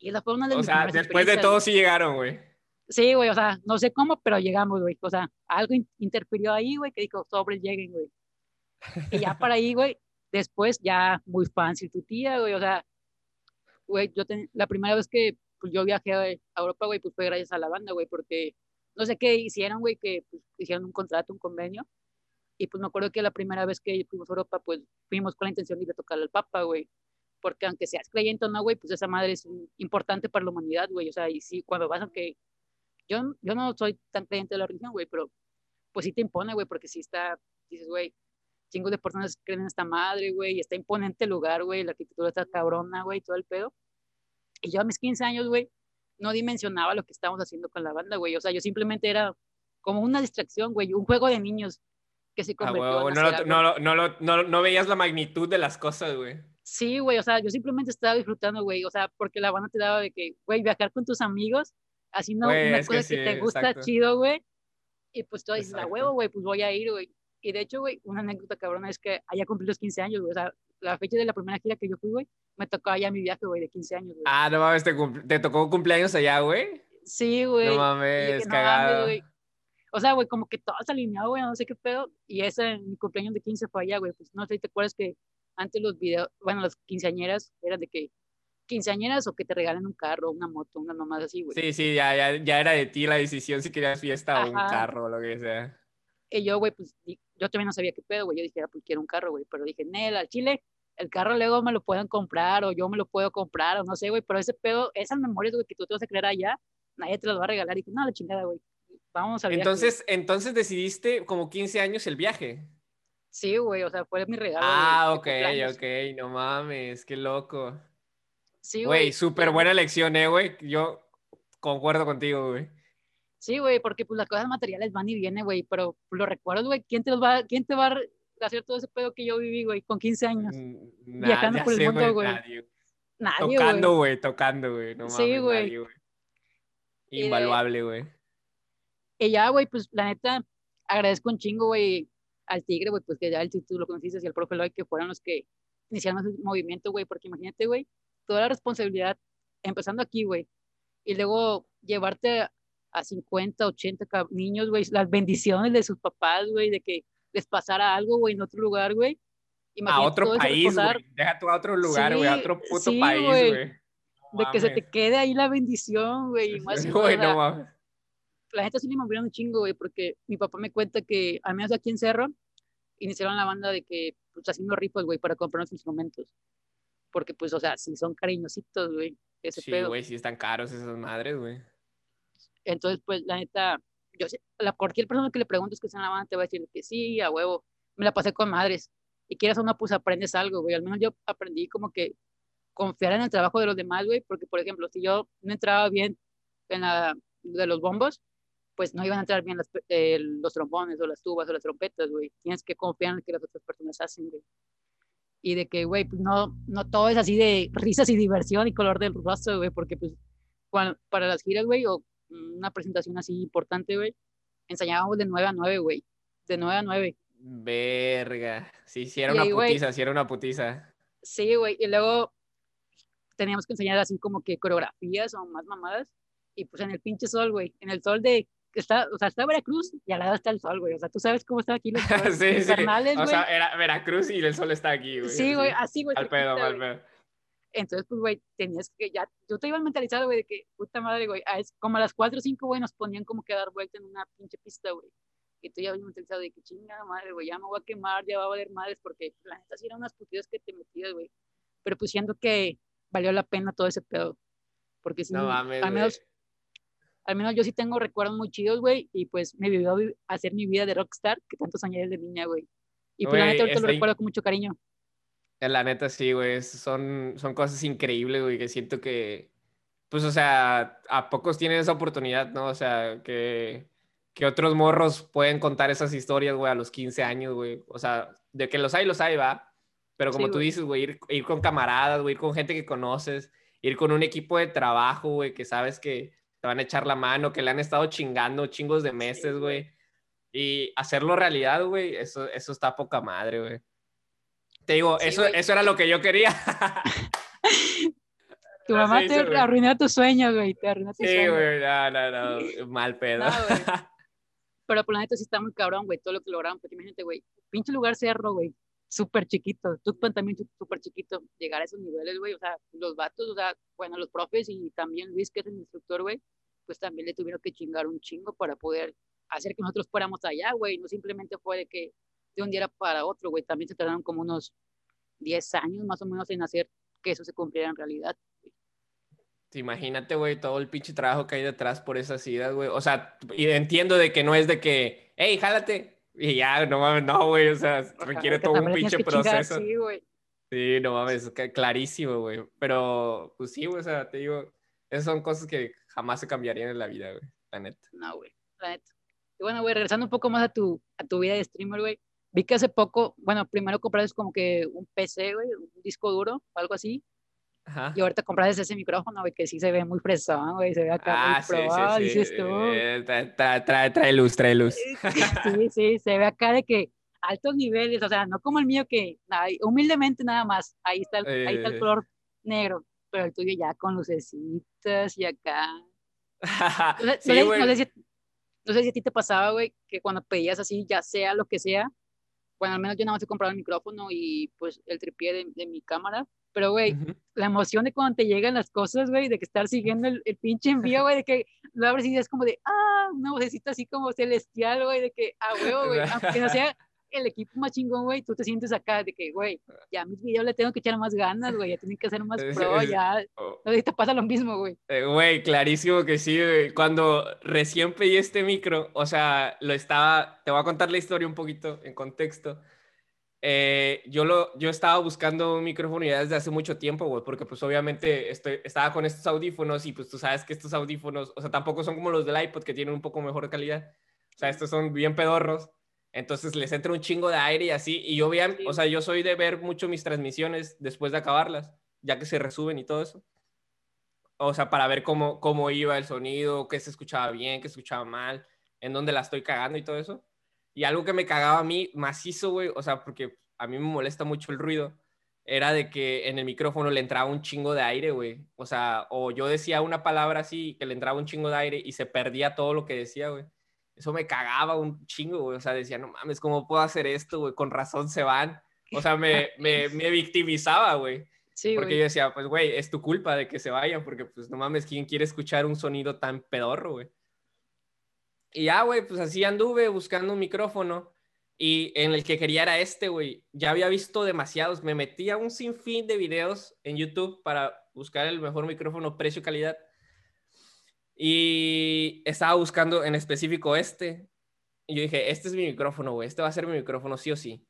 y esa fue una de
O sea, después de todo sí llegaron, güey.
Sí, güey, o sea, no sé cómo, pero llegamos, güey. O sea, algo interfirió ahí, güey, que dijo, sobre lleguen, güey. Y ya para ahí, güey, después ya muy fancy tu tía, güey, o sea, güey, yo la primera vez que pues, yo viajé a Europa, güey, pues fue gracias a la banda, güey, porque no sé qué hicieron, güey, que pues, hicieron un contrato, un convenio, y pues me acuerdo que la primera vez que fuimos a Europa, pues fuimos con la intención de ir a tocar al Papa, güey, porque aunque seas creyente o no, güey, pues esa madre es importante para la humanidad, güey, o sea, y sí, cuando vas, aunque yo, yo no soy tan creyente de la religión, güey, pero pues sí te impone, güey, porque sí está, dices, güey, chingos de personas creen en esta madre, güey, y está imponente el lugar, güey, la arquitectura está cabrona, güey, todo el pedo. Y yo a mis 15 años, güey, no dimensionaba lo que estábamos haciendo con la banda, güey, o sea, yo simplemente era como una distracción, güey, un juego de niños que se convirtió ah,
no, no, no, no, no, veías la magnitud de las cosas, güey.
Sí, güey, o sea, yo simplemente estaba disfrutando, güey, o sea, porque la banda te daba de que, güey, viajar con tus amigos haciendo una cosa que, te gusta chido, güey. Y pues tú dices, a huevo, güey, pues voy a ir, güey. Y de hecho, güey, una anécdota cabrona es que allá cumplí los 15 años, güey. O sea, la fecha de la primera gira que yo fui, güey, me tocó allá mi viaje, güey, de 15 años, güey.
Ah, no mames, ¿te, tocó cumpleaños allá, güey?
Sí, güey.
No mames, cagado.
O sea, güey, como que todo se alineado, güey, no sé qué pedo. Y ese, mi cumpleaños de 15 fue allá, güey. Pues no sé si te acuerdas que antes los videos, bueno, las quinceañeras eran de que quinceañeras o que te regalen un carro, una moto, una nomás así, güey.
Sí, sí, ya, ya, ya, era de ti la decisión si querías fiesta o un carro o lo que sea.
Y yo, güey, pues yo también no sabía qué pedo, güey. Yo dije, ah, pues quiero un carro, güey. Pero dije, Nel, al chile, el carro luego me lo pueden comprar o yo me lo puedo comprar o no sé, güey. Pero ese pedo, esas memorias, güey, que tú te vas a crear allá, nadie te las va a regalar. Y dije, no, la chingada, güey. Vamos a viaje, güey".
Entonces, entonces decidiste como 15 años el viaje.
Sí, güey, o sea, fue mi regalo.
Ah,
de
ok, ok, no mames, qué loco.
Sí,
Güey, súper
la
buena elección, eh, güey. Yo concuerdo contigo, güey.
Sí, güey, porque pues las cosas materiales van y vienen, güey, pero los recuerdos, güey, ¿quién te los va, quién te va a hacer todo ese pedo que yo viví, güey, con 15 años?
Mm,
Viajando por el mundo, güey.
nadie.
Nadie, güey.
Tocando, güey, tocando, güey. No
Sí,
mames,
güey.
güey. Invaluable, güey.
Y ya, güey, pues la neta, agradezco un chingo, güey, al Tigre, güey, pues que ya el tú lo conociste y al profe Lloyd, que fueron los que iniciaron ese movimiento, güey, porque imagínate, güey, toda la responsabilidad, empezando aquí, güey, y luego llevarte a, a 50, 80 cab- niños, güey, las bendiciones de sus papás, güey, de que les pasara algo, güey, en otro lugar, güey.
A otro país, güey. Deja tú a otro lugar, güey. a otro puto
sí,
país,
güey. de que se te quede ahí la bendición, güey, más
Güey, no mames.
La gente sí le movieron un chingo, güey, porque mi papá me cuenta que, al menos aquí en Cerro, iniciaron la banda de que, pues, haciendo rifas, güey, para comprar los instrumentos. Porque, pues, o sea, sí son cariñositos, güey, ese
Sí,
pedo.
güey, sí están caros esas madres, güey.
Entonces, pues, la neta, yo sé, la, cualquier persona que le preguntes que está en la banda te va a decir que sí, a huevo, me la pasé con madres. Y quieras o no, pues, aprendes algo, güey. Al menos yo aprendí como que confiar en el trabajo de los demás, güey, porque, por ejemplo, si yo no entraba bien en la de los bombos, pues no iban a entrar bien las eh, los trombones o las tubas o las trompetas, güey. Tienes que confiar en lo que las otras personas hacen, güey. Y de que, güey, pues no, no todo es así de risas y diversión y color del rostro, güey, porque pues cuando- para las giras, güey, o una presentación así importante, güey, ensayábamos de 9 a 9, güey. De 9 a 9.
Verga. Sí, sí era
Y
una
ahí,
putiza, sí era una putiza.
Sí, güey. Y luego teníamos que enseñar así como que coreografías o más mamadas. Y pues en el pinche sol, güey. En el sol de. Está, o sea, está Veracruz y al lado está el sol, güey. O sea, tú sabes cómo están aquí los <laughs>
sí, sí.
infernales,
O sea, era Veracruz y el sol está aquí, güey.
sí, güey, así, güey.
Al pedo, al pedo.
Entonces, pues, güey, tenías que ya, yo te iba mentalizado, güey, de que, puta madre, güey, a es- como a las 4 o 5, güey, nos ponían como que a dar vuelta en una pinche pista, güey. Y tú ya habías mentalizado de que chingada madre, güey, ya me voy a quemar, ya va a valer madres, porque la neta sí eran unas putidas que te metías, güey. Pero pues siento que valió la pena todo ese pedo. Porque sí,
No mames,
al menos, al menos yo sí tengo recuerdos muy chidos, güey, y pues me vivió vi- hacer mi vida de rockstar, que tanto soñé desde niña, güey. Y pues la
Güey,
neta ahorita lo
in-
recuerdo con mucho cariño.
Eh, La neta, sí, güey. Son, son cosas increíbles, güey, que siento que, pues, o sea, a pocos tienen esa oportunidad, ¿no? O sea, que, que otros morros pueden contar esas historias, güey, a los 15 años, güey. O sea, de que los hay, los hay, va. Pero como
Sí,
tú
güey.
dices, güey, ir, ir con camaradas, güey, ir con gente que conoces, ir con un equipo de trabajo, güey, que sabes que te van a echar la mano, que le han estado chingando chingos de meses,
güey.
Y hacerlo realidad, güey, eso, eso está poca madre, güey. Te digo,
Sí,
eso, eso era lo que yo quería. <laughs> <laughs>
Tu mamá te arruinó tus sueños, güey, te arruinó tus
Sí,
sueños.
güey, no, no, no, <laughs> mal pedo.
No. Pero por la neta sí está muy cabrón, güey, todo lo que lograron. Porque imagínate, güey, pinche lugar cerro, güey, súper chiquito. Tuxpan también su- súper chiquito. Llegar a esos niveles, güey, o sea, los vatos, o sea, bueno, los profes y también Luis, que es el instructor, güey, pues también le tuvieron que chingar un chingo para poder hacer que nosotros fuéramos allá, güey. No simplemente fue de que de un día para otro, güey. También se tardaron como unos 10 años más o menos en hacer que eso se cumpliera en realidad.
Imagínate, güey, todo el pinche trabajo que hay detrás por esas idas, güey. O sea, y entiendo de que no es de que, hey, jálate. Y ya, no mames, no, güey. O sea, requiere todo un pinche
que chingar,
proceso.
Sí, güey.
Sí, no mames, clarísimo, güey. Pero, pues sí, güey, o sea, te digo, esas son cosas que jamás se cambiarían en la vida, güey, la neta.
No, güey, la neta. Y bueno, güey, regresando un poco más a tu, a tu vida de streamer, güey. Vi que hace poco, bueno, primero compraste como que un PC, güey, un disco duro o algo así.
Ajá.
Y ahorita compraste ese micrófono, güey, que sí se ve muy fresón, güey, se ve acá
Ah,
muy
sí,
pro, ah,
sí, sí.
dices tú.
Eh, tra- tra- trae, trae luz, trae luz.
Sí, sí, se ve acá de que altos niveles, o sea, no como el mío que, humildemente nada más, ahí está, el, ahí está el
Eh.
color negro, pero el tuyo ya con lucecitas y acá. No sé,
Sí,
no sé- no sé si, no sé si a ti te pasaba, güey, que cuando pedías así, ya sea lo que sea, bueno, al menos yo nada más he comprado el micrófono y pues el tripié de, de mi cámara, Pero, güey, la emoción de cuando te llegan las cosas, güey, de que estar siguiendo el, pinche envío, güey, de que lo abres y es como de, ah, una vocecita así como celestial, güey, de que, ah, huevo, güey, aunque no sea el equipo más chingón, güey, tú te sientes acá de que, güey, ya a mis videos le tengo que echar más ganas, güey, ya tienen que ser más <laughs> pro, ya. Oh. No te pasa lo mismo, güey.
Eh, güey, clarísimo que sí, güey. Cuando recién pedí este micro, o sea, lo estaba, te voy a contar la historia un poquito en contexto. Eh, yo, lo, yo estaba buscando un micrófono ya desde hace mucho tiempo, güey, porque pues obviamente estoy, estaba con estos audífonos y pues tú sabes que estos audífonos, o sea, tampoco son como los del iPod que tienen un poco mejor calidad. O sea, estos son bien pedorros. Entonces les entra un chingo de aire y así. Y yo veía, o sea, yo soy de ver mucho mis transmisiones después de acabarlas, ya que se resuben y todo eso. O sea, para ver cómo, cómo iba el sonido, qué se escuchaba bien, qué se escuchaba mal, en dónde la estoy cagando y todo eso. Y algo que me cagaba a mí macizo, güey, o sea, porque a mí me molesta mucho el ruido, era de que en el micrófono le entraba un chingo de aire, güey. O sea, o yo decía una palabra así, que le entraba un chingo de aire y se perdía todo lo que decía, güey eso me cagaba un chingo, güey. O sea, decía, no mames, ¿cómo puedo hacer esto, güey? Con razón se van. O sea, me, <laughs> me, me victimizaba, güey. Sí, porque yo decía, pues, güey, es tu culpa de que se vayan, porque, pues, no mames, ¿quién quiere escuchar un sonido tan pedorro, güey? Y ya, güey, pues así anduve buscando un micrófono y en el que quería era este, güey. Ya había visto demasiados, me metí a un sinfín de videos en YouTube para buscar el mejor micrófono precio-calidad y estaba buscando en específico este. Y yo dije, este es mi micrófono, güey. Este va a ser mi micrófono sí o sí.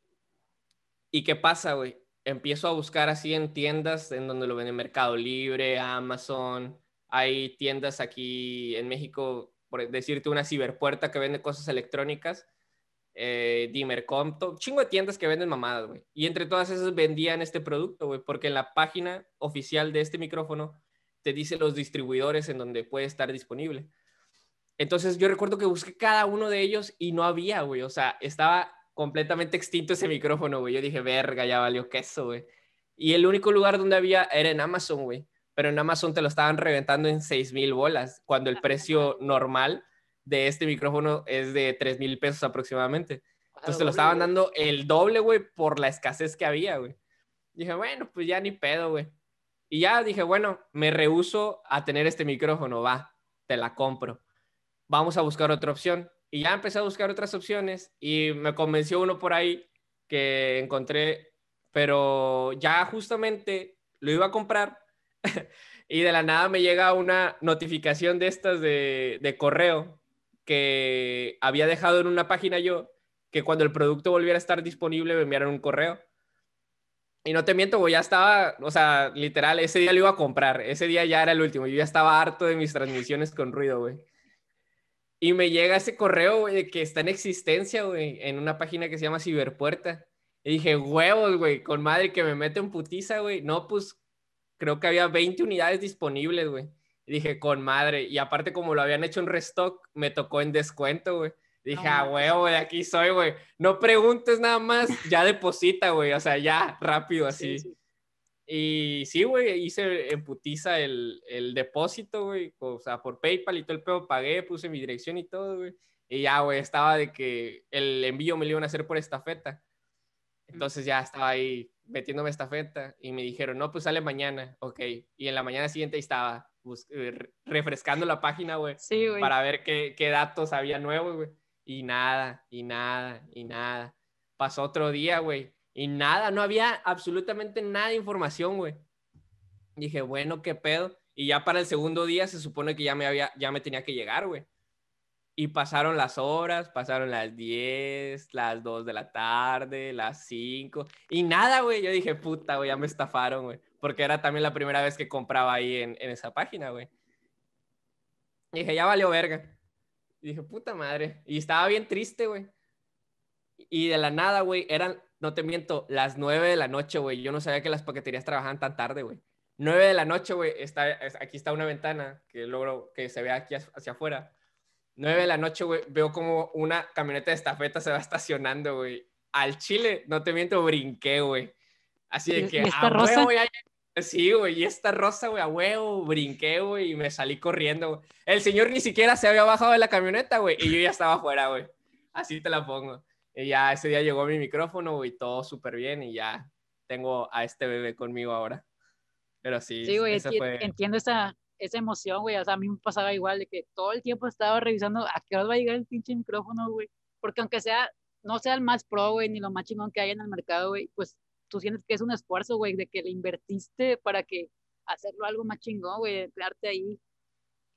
¿Y qué pasa, güey? Empiezo a buscar así en tiendas en donde lo venden Mercado Libre, Amazon. Hay tiendas aquí en México, por decirte una ciberpuerta que vende cosas electrónicas. Eh, chingo de tiendas que venden mamadas, güey. Y entre todas esas vendían este producto, güey, porque en la página oficial de este micrófono te dice los distribuidores en donde puede estar disponible. Entonces yo recuerdo que busqué cada uno de ellos y no había, güey. O sea, estaba completamente extinto ese micrófono, güey. Yo dije, verga, ya valió queso, güey. Y el único lugar donde había era en Amazon, güey. Pero en Amazon te lo estaban reventando en 6 mil bolas, cuando el precio normal de este micrófono es de 3 mil pesos aproximadamente. Entonces te lo estaban dando el doble, güey, por la escasez que había, güey. Dije, bueno, pues ya ni pedo, güey. Y ya dije, bueno, me rehuso a tener este micrófono, va, te la compro. Vamos a buscar otra opción. Y ya empecé a buscar otras opciones y me convenció uno por ahí que encontré, pero ya justamente lo iba a comprar <laughs> y de la nada me llega una notificación de estas de, de correo que había dejado en una página yo, que cuando el producto volviera a estar disponible me enviaron un correo. Y no te miento, güey, ya estaba, o sea, literal, ese día lo iba a comprar. Ese día ya era el último. Yo ya estaba harto de mis transmisiones con ruido, güey. Y me llega ese correo, güey, que está en existencia, güey, en una página que se llama Ciberpuerta. Y dije, huevos, güey, con madre que me mete en putiza, güey. No, pues creo que había 20 unidades disponibles, güey. Y dije, con madre. Y aparte, como lo habían hecho en restock, me tocó en descuento, güey. Dije, ah, huevo, de aquí soy, güey. No preguntes nada más, ya deposita, güey. O sea, ya, rápido, así. Y sí, güey, hice en putiza el, el depósito, güey. O sea, por PayPal y todo el pedo pagué, puse mi dirección y todo, güey. Y ya, güey, estaba de que el envío me lo iban a hacer por estafeta. Entonces ya estaba ahí metiéndome estafeta y me dijeron, no, pues sale mañana, ok. Y en la mañana siguiente estaba eh, refrescando la página, güey. Sí. Para ver qué, qué datos había nuevos, güey. Y nada, y nada, y nada. Pasó otro día, güey. Y nada, no había absolutamente nada de información, güey. Dije, bueno, qué pedo. Y ya para el segundo día se supone que ya me, había, ya me tenía que llegar, güey. Y pasaron las horas, pasaron las 10, las 2 de la tarde, las 5. Y nada, güey. Yo dije, puta, güey, ya me estafaron, güey. Porque era también la primera vez que compraba ahí en, en esa página, güey. Dije, ya valió verga. Y dije, puta madre. Y estaba bien triste, güey. Y de la nada, güey, eran, no te miento, las nueve de la noche, güey. Yo no sabía que las paqueterías trabajaban tan tarde, güey. Nueve de la noche, güey, está, aquí está una ventana que logro que se vea aquí hacia afuera. Nueve de la noche, güey, veo como una camioneta de estafeta se va estacionando, güey. Al Chile, no te miento, brinqué, güey. Así de que, ah, güey, Sí, güey, y esta rosa, güey, a huevo, brinqué, güey, y me salí corriendo, güey. El señor ni siquiera se había bajado de la camioneta, güey, y yo ya estaba afuera, güey. Así te la pongo. Y ya ese día llegó mi micrófono, güey, todo súper bien, y ya tengo a este bebé conmigo ahora. Pero sí,
Sí, güey,
esa fue...
entiendo esa, esa emoción, güey. O sea, a mí me pasaba igual de que todo el tiempo estaba revisando a qué hora va a llegar el pinche micrófono, güey. Porque aunque sea, no sea el más pro, güey, ni lo más chingón que hay en el mercado, güey, pues tú sientes que es un esfuerzo, güey, de que le invertiste para que hacerlo algo más chingón, güey, de quedarte ahí.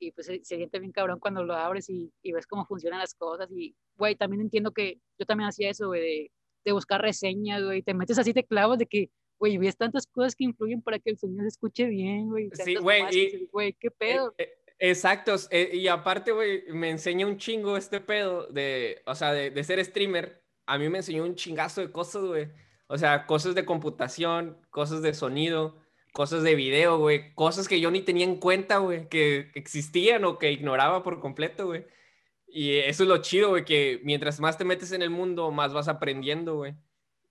Y pues se, se siente bien cabrón cuando lo abres y, y ves cómo funcionan las cosas. Y, güey, también entiendo que yo también hacía eso, güey, de, de buscar reseñas, güey. Te metes así, te clavas de que, güey, ves tantas cosas que influyen para que el sonido se escuche bien, güey.
Sí, güey, y-
Güey, qué pedo.
Eh, eh, Exactos, eh, y aparte, güey, me enseña un chingo este pedo de, o sea, de, de ser streamer. A mí me enseñó un chingazo de cosas, güey. O sea, cosas de computación, cosas de sonido, cosas de video, güey. Cosas que yo ni tenía en cuenta, güey, que existían o que ignoraba por completo, güey. Y eso es lo chido, güey, que mientras más te metes en el mundo, más vas aprendiendo, güey.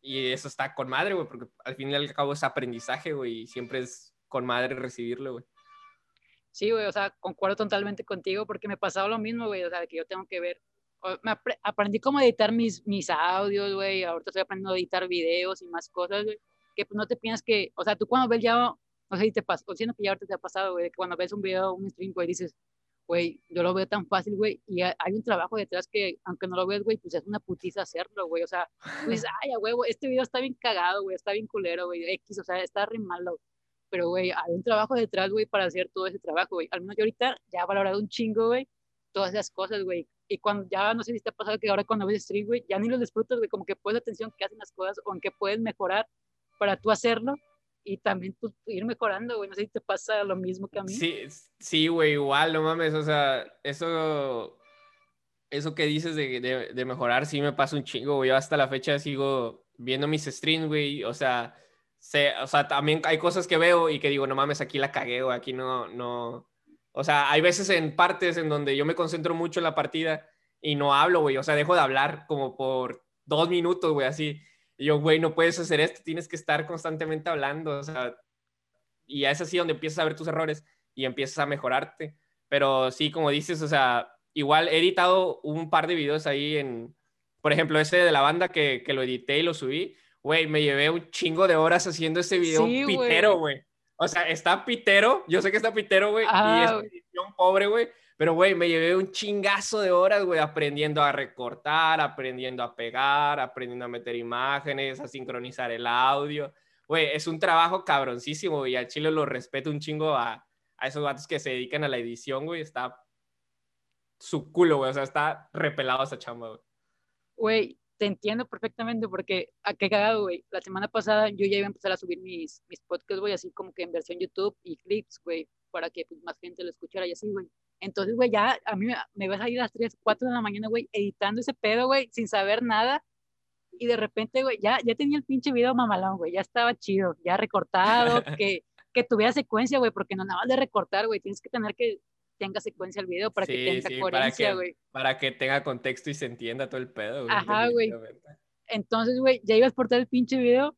Y eso está con madre, güey, porque al fin y al cabo es aprendizaje, güey, y siempre es con madre recibirlo, güey.
Sí, güey, o sea, concuerdo totalmente contigo porque me pasaba lo mismo, güey, o sea, que yo tengo que ver, me apre- aprendí cómo editar mis, mis audios, güey, ahorita estoy aprendiendo a editar videos y más cosas, güey, que pues no te piensas que, o sea, tú cuando ves ya, no sé si te pasa, o siento que ya ahorita te ha pasado, güey, que cuando ves un video, un stream, güey, dices, güey, yo lo veo tan fácil, güey, y ha- hay un trabajo detrás que, aunque no lo ves, güey, pues es una putiza hacerlo, güey, o sea, tú dices, <laughs> ay, a huevo, este video está bien cagado, güey, está bien culero, güey, X, o sea, está re malo, pero, güey, hay un trabajo detrás, güey, para hacer todo ese trabajo, güey. Al menos yo ahorita ya he valorado un chingo, güey, todas esas cosas, güey. Y cuando ya, no sé si te ha pasado que ahora cuando ves stream, güey, ya ni los disfrutas, güey, como que pones atención que hacen las cosas o en qué puedes mejorar para tú hacerlo y también tú ir mejorando, güey. No sé si te pasa lo mismo que a mí.
Sí, sí, güey, igual, no mames, o sea, eso, eso que dices de, de, de mejorar, sí me pasa un chingo, güey, yo hasta la fecha sigo viendo mis streams, güey, o sea, sé, o sea, también hay cosas que veo y que digo, no mames, aquí la cagué, güey, aquí no, no, o sea, hay veces en partes en donde yo me concentro mucho en la partida y no hablo, güey, o sea, dejo de hablar como por dos minutos, güey, así, y yo, güey, no puedes hacer esto, tienes que estar constantemente hablando, o sea, y es así donde empiezas a ver tus errores y empiezas a mejorarte. Pero sí, como dices, o sea, igual he editado un par de videos ahí en, por ejemplo, ese de la banda que, que lo edité y lo subí, güey, me llevé un chingo de horas haciendo ese video
Sí,
pitero, güey. O sea, está pitero, yo sé que está pitero, güey, y es edición pobre, güey, pero, güey, me llevé un chingazo de horas, güey, aprendiendo a recortar, aprendiendo a pegar, aprendiendo a meter imágenes, a sincronizar el audio. Güey, es un trabajo cabroncísimo, y al chile lo respeto un chingo a, a esos vatos que se dedican a la edición, güey. Está su culo, güey. O sea, está repelado esa chamba, güey.
Güey, te entiendo perfectamente porque, a qué cagado, güey. La semana pasada yo ya iba a empezar a subir mis, mis podcasts, güey, así como que en versión YouTube y clips, güey, para que pues, más gente lo escuchara y así, güey. Entonces, güey, ya a mí me, vas a ir a las 3, 4 de la mañana, güey, editando ese pedo, güey, sin saber nada. Y de repente, güey, ya, ya tenía el pinche video mamalón, güey, ya estaba chido, ya recortado, <laughs> que, que tuviera secuencia, güey, porque no nada más de recortar, güey, tienes que tener que tenga secuencia el video para que
Sí,
tenga
sí, para
coherencia,
que-
güey.
Para que tenga contexto y se entienda todo el pedo, güey.
Ajá, güey. Entonces, güey, ya iba a exportar el pinche video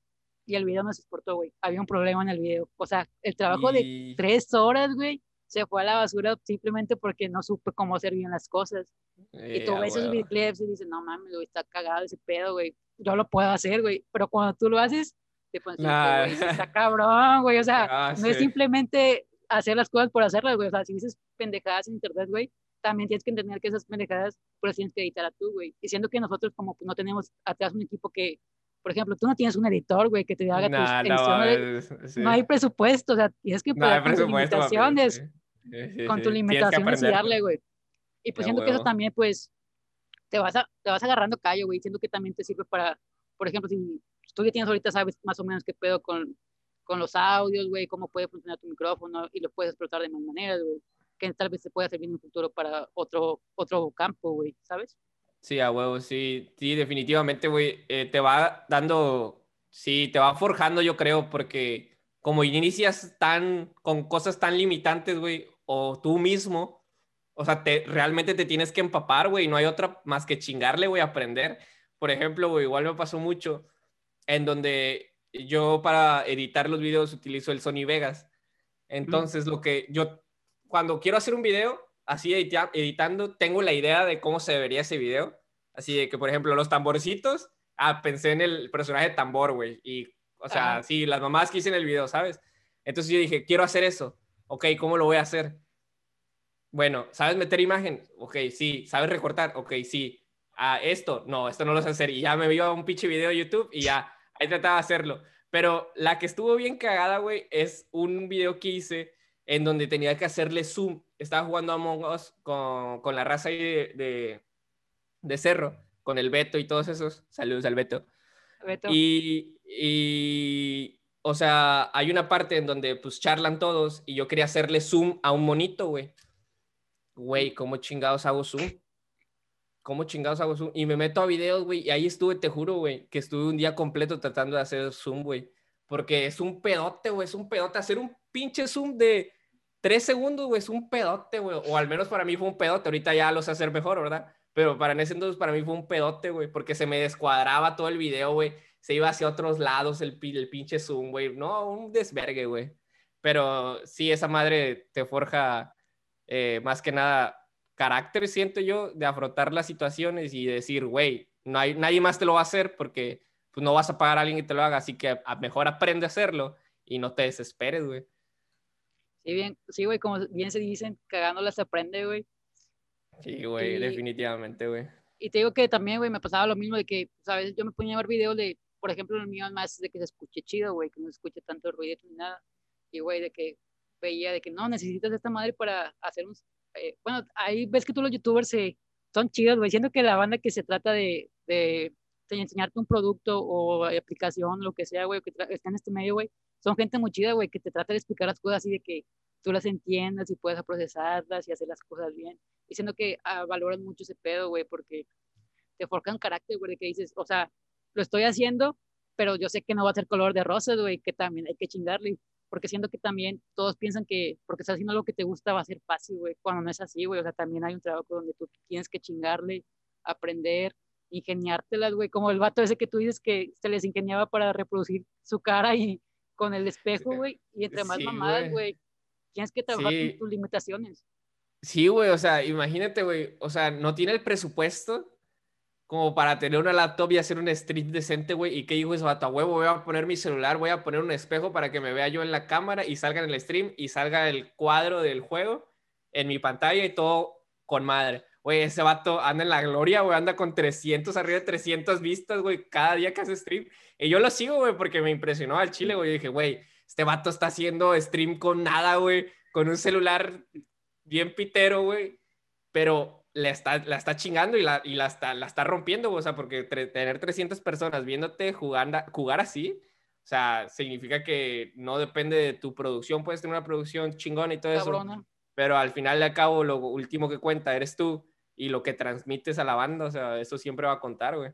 y el video no se exportó, güey. Había un problema en el video. O sea, el trabajo de
Y-
tres horas, güey, se fue a la basura simplemente porque no supe cómo hacer bien las cosas. Y tú
Yeah,
ves esos videoclips y dices, no mames, güey, está cagado ese pedo, güey. Yo lo puedo hacer, güey. Pero cuando tú lo haces, te pones,
Nah.
güey, está cabrón, güey. O sea, <laughs>
Ah,
no es
sí.
simplemente hacer las cosas por hacerlas, güey. O sea, si dices pendejadas en internet, güey, también tienes que entender que esas pendejadas, pues tienes que editar a tú, güey. Y siendo que nosotros, como pues, no tenemos atrás un equipo que, por ejemplo, tú no tienes un editor, güey, que te haga tus
Nah, no,
ediciones.
sí.
No hay presupuesto, o sea, tienes que
No
poder con tus
presupuesto, papi,
limitaciones
sí.
Con
que
limitaciones y
aprender,
darle, güey. Y pues siento que eso
huevo.
también, pues, te vas, a, te vas agarrando callo, güey. Siento que también te sirve para, por ejemplo, si tú ya tienes ahorita, sabes más o menos qué pedo con, con los audios, güey, cómo puede funcionar tu micrófono y lo puedes explotar de más maneras, güey. Que tal vez te pueda servir en un futuro para otro, otro campo, güey, ¿sabes?
Sí, a huevo, sí, sí, definitivamente, güey, eh, te va dando, sí, te va forjando, yo creo, porque como inicias tan, con cosas tan limitantes, güey, o tú mismo, o sea, te, realmente te tienes que empapar, güey, no hay otra más que chingarle, güey, aprender. Por ejemplo, güey, igual me pasó mucho en donde yo para editar los videos utilizo el Sony Vegas. Entonces, lo que yo, cuando quiero hacer un video, así edita- editando, tengo la idea de cómo se vería ese video. Así de que, por ejemplo, los tamborcitos, ah, pensé en el personaje tambor, güey. Y, o sea,
Ajá.
sí, las mamás que hice en el video, ¿sabes? Entonces yo dije, quiero hacer eso. Ok, ¿cómo lo voy a hacer? Bueno, ¿sabes meter imagen? Ok, sí. ¿Sabes recortar? Ok, sí. Ah, esto, no, esto no lo sé hacer. Y ya me a un pinche video de YouTube y ya, ahí trataba de hacerlo. Pero la que estuvo bien cagada, güey, es un video que hice en donde tenía que hacerle zoom. Estaba jugando a Among Us con, con la raza ahí de, de, de, Cerro, con el Beto y todos esos. Saludos al Beto. Beto. Y, y, o sea, hay una parte en donde pues charlan todos y yo quería hacerle zoom a un monito, güey. Güey, ¿cómo chingados hago zoom? ¿Cómo chingados hago zoom? Y me meto a videos, güey, y ahí estuve, te juro, güey, que estuve un día completo tratando de hacer zoom, güey. Porque es un pedote, güey, es un pedote. Hacer un pinche zoom de tres segundos, güey, es un pedote, güey. O al menos para mí fue un pedote. Ahorita ya lo sé hacer mejor, ¿verdad? Pero para ese entonces para mí fue un pedote, güey, porque se me descuadraba todo el video, güey. Se iba hacia otros lados el, el pinche zoom, güey. No, un desvergue, güey. Pero sí, esa madre te forja eh, más que nada carácter, siento yo, de afrontar las situaciones y decir, güey, no hay, nadie más te lo va a hacer porque pues, no vas a pagar a alguien que te lo haga, así que a, mejor aprende a hacerlo y no te desesperes, güey.
Sí, bien, sí, güey, como bien se dicen, cagándolas se aprende, güey.
Sí, güey, definitivamente, güey.
Y te digo que también, güey, me pasaba lo mismo de que, ¿sabes? Yo me ponía a ver videos de, por ejemplo, el mío más de que se escuche chido, güey, que no se escuche tanto ruido ni nada. Y, güey, de que veía de que no, necesitas esta madre para hacer un, eh, bueno, ahí ves que todos los youtubers se, son chidos, güey, siendo que la banda que se trata de, de, enseñarte un producto o aplicación, lo que sea, güey, que está en este medio, güey, son gente muy chida, güey, que te trata de explicar las cosas así de que tú las entiendas y puedas procesarlas y hacer las cosas bien. Diciendo que ah, valoran mucho ese pedo, güey, porque te forjan carácter, güey, de que dices, o sea, lo estoy haciendo, pero yo sé que no va a ser color de rosa, güey, que también hay que chingarle porque siento que también todos piensan que porque estás haciendo lo que te gusta va a ser fácil, güey, cuando no es así, güey, o sea, también hay un trabajo donde tú tienes que chingarle, aprender, ingeniártelas, güey, como el vato ese que tú dices que se les ingeniaba para reproducir su cara y con el espejo, <laughs> güey, y entre más mamadas, güey, tienes que trabajar con tus limitaciones.
Sí, güey, o sea, imagínate, güey, o sea, no tiene el presupuesto como para tener una laptop y hacer un stream decente, güey. ¿Y qué dijo eso? A huevo, voy a poner mi celular, voy a poner un espejo para que me vea yo en la cámara y salga en el stream y salga el cuadro del juego en mi pantalla y todo con madre. Güey, ese vato anda en la gloria, güey, anda con 300, arriba de 300 vistas, güey, cada día que hace stream. Y yo lo sigo, güey, porque me impresionó al chile, güey. Dije, güey, este vato está haciendo stream con nada, güey, con un celular bien pitero, güey. Pero la está, la está chingando y, la, y la, está, la está rompiendo, o sea, porque tener 300 personas viéndote jugar, jugar así, o sea, significa que no depende de tu producción, puedes tener una producción chingona y todo eso, pero al final de cabo lo último que cuenta eres tú y lo que transmites a la banda, o sea, eso siempre va a contar, güey.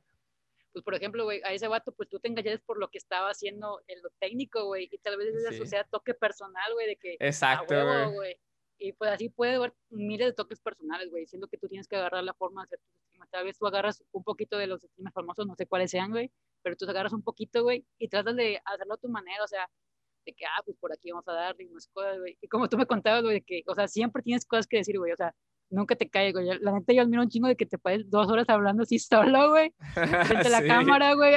Pues, por ejemplo, güey, a ese vato, pues tú te engañas por lo que estaba haciendo en lo técnico, güey, y tal vez eso sea toque personal, güey, de que...
Exacto, güey
y pues así puede haber miles de toques personales, güey, siendo que tú tienes que agarrar la forma de hacer tus streams. Tal vez tú agarras un poquito de los streams famosos, no sé cuáles sean, güey, pero tú agarras un poquito, güey, y tratas de hacerlo a tu manera, o sea, de que, ah, pues por aquí vamos a darle unas cosas, güey. Y como tú me contabas, güey, de que, o sea, siempre tienes cosas que decir, güey, o sea, nunca te caes, güey. La gente yo admiro un chingo de que te puedes dos horas hablando así <laughs> solo, güey, frente a la <laughs> cámara, güey,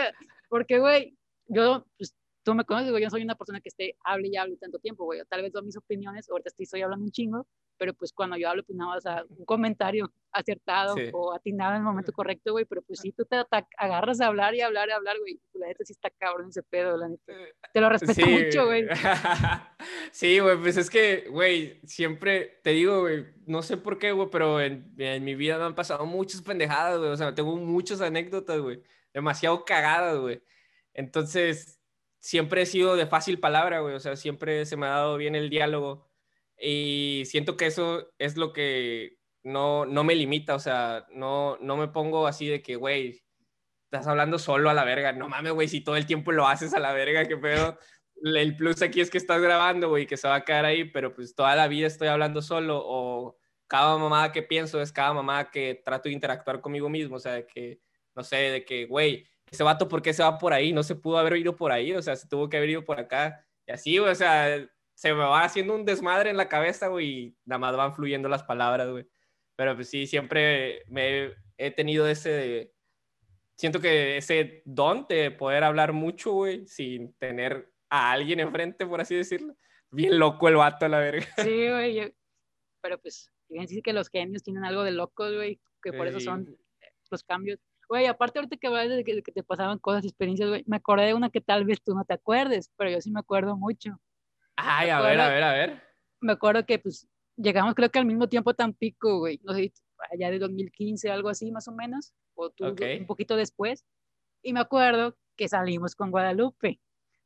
porque, güey, yo, pues, tú me conoces, güey, yo soy una persona que esté, hable y hable tanto tiempo, güey. Tal vez doy mis opiniones, ahorita estoy, hablando un chingo, pero pues cuando yo hablo, pues nada más a un comentario acertado o atinado en el momento correcto, güey, pero pues sí, tú te agarras a hablar y hablar y hablar, güey. La neta sí está cabrón ese pedo, la neta. Te lo respeto mucho, güey. <laughs>
sí, güey, pues es que, güey, siempre te digo, güey, no sé por qué, güey, pero en, en mi vida me han pasado muchas pendejadas, güey. O sea, tengo muchas anécdotas, güey. Demasiado cagadas, güey. Entonces, siempre he sido de fácil palabra, güey, o sea, siempre se me ha dado bien el diálogo y siento que eso es lo que no, no me limita, o sea, no, no me pongo así de que, güey, estás hablando solo a la verga, no mames, güey, si todo el tiempo lo haces a la verga, qué pedo. El plus aquí es que estás grabando, güey, que se va a quedar ahí, pero pues toda la vida estoy hablando solo o cada mamada que pienso es cada mamada que trato de interactuar conmigo mismo, o sea, de que, no sé, de que, güey, ese vato, ¿por qué se va por ahí? No se pudo haber ido por ahí, o sea, se tuvo que haber ido por acá. Y así, o sea, se me va haciendo un desmadre en la cabeza, güey, y nada más van fluyendo las palabras, güey. Pero pues sí, siempre me he tenido ese, siento que ese don de poder hablar mucho, güey, sin tener a alguien enfrente, por así decirlo. bien loco el vato, la verga.
Sí, güey. Pero pues, decir que los genios tienen algo de locos, güey, que por eso son los cambios. Güey, aparte ahorita que hablas de que, te pasaban cosas y experiencias, güey, me acordé de una que tal vez tú no te acuerdes, pero yo sí me acuerdo mucho.
Ay, a ver, a ver, a ver.
Me acuerdo que pues llegamos creo que al mismo tiempo a Tampico, güey, no sé, allá de 2015, algo así más o menos, o tú un poquito después, y me acuerdo que salimos con Guadalupe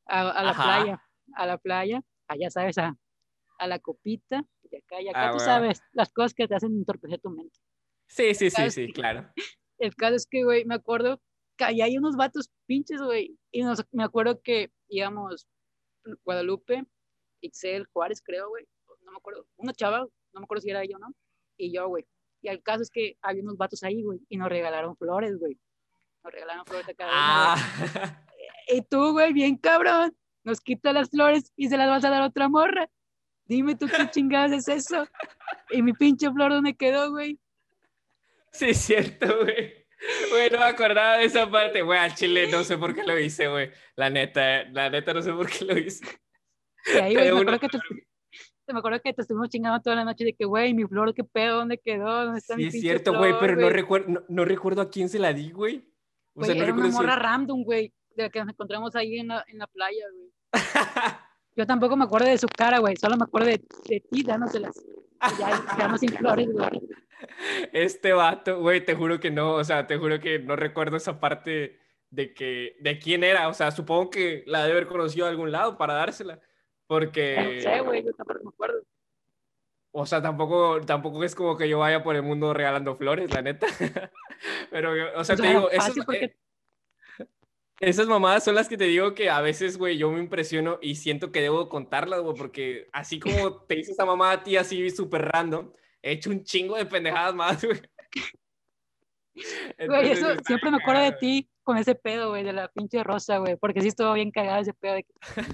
a, la playa, a la playa, allá sabes, a, a la copita, y acá, y acá ah, tú sabes las cosas que te hacen entorpecer tu mente.
Sí, sí, sí, sí, claro.
El caso es que, güey, me acuerdo que allá hay unos vatos pinches, güey, y nos, me acuerdo que íbamos Guadalupe, Ixel, Juárez, creo, güey, no me acuerdo, una chava, no me acuerdo si era yo, ¿no? Y yo, güey. Y el caso es que había unos vatos ahí, güey, y nos regalaron flores, güey. Nos regalaron flores de cada ah. Y tú, güey, bien cabrón, nos quita las flores y se las vas a dar a otra morra. Dime tú qué chingadas es eso. Y mi pinche flor, ¿dónde quedó, güey?
Sí, es cierto, güey. Güey, no me acordaba de esa parte, güey, al chile no sé por qué lo hice, güey. La neta, la neta no sé por qué lo hice.
Y ahí, güey, me acuerdo que te, me acuerdo que te estuvimos chingando toda la noche de que, güey, mi flor, ¿qué pedo? ¿Dónde quedó? ¿Dónde está
sí, es cierto, güey, pero no recuerdo, no, recuerdo a quién se la di, güey.
O sea, no era una morra random, güey, de la que nos encontramos ahí en la, en la playa, güey. <laughs> Yo tampoco me acuerdo de su cara, güey, solo me acuerdo de, de ti dándoselas. Ya quedamos <laughs> sin flores, güey.
Este vato, güey, te juro que no, o sea, te juro que no recuerdo esa parte de que, de quién era, o sea, supongo que la debe haber conocido de algún lado para dársela, porque...
No sé, güey, yo tampoco me acuerdo.
O sea, tampoco, tampoco es como que yo vaya por el mundo regalando flores, la neta. <laughs> Pero, o sea, te digo, eso, porque... esas mamadas son las que te digo que a veces, güey, yo me impresiono y siento que debo contarlas, güey, porque así como te hice esa mamada a ti así súper random, he hecho un chingo de pendejadas más, <laughs> güey.
Güey, eso siempre me acuerdo de ti con ese pedo, güey, de la pinche rosa, güey, porque sí estuvo bien cagado ese pedo de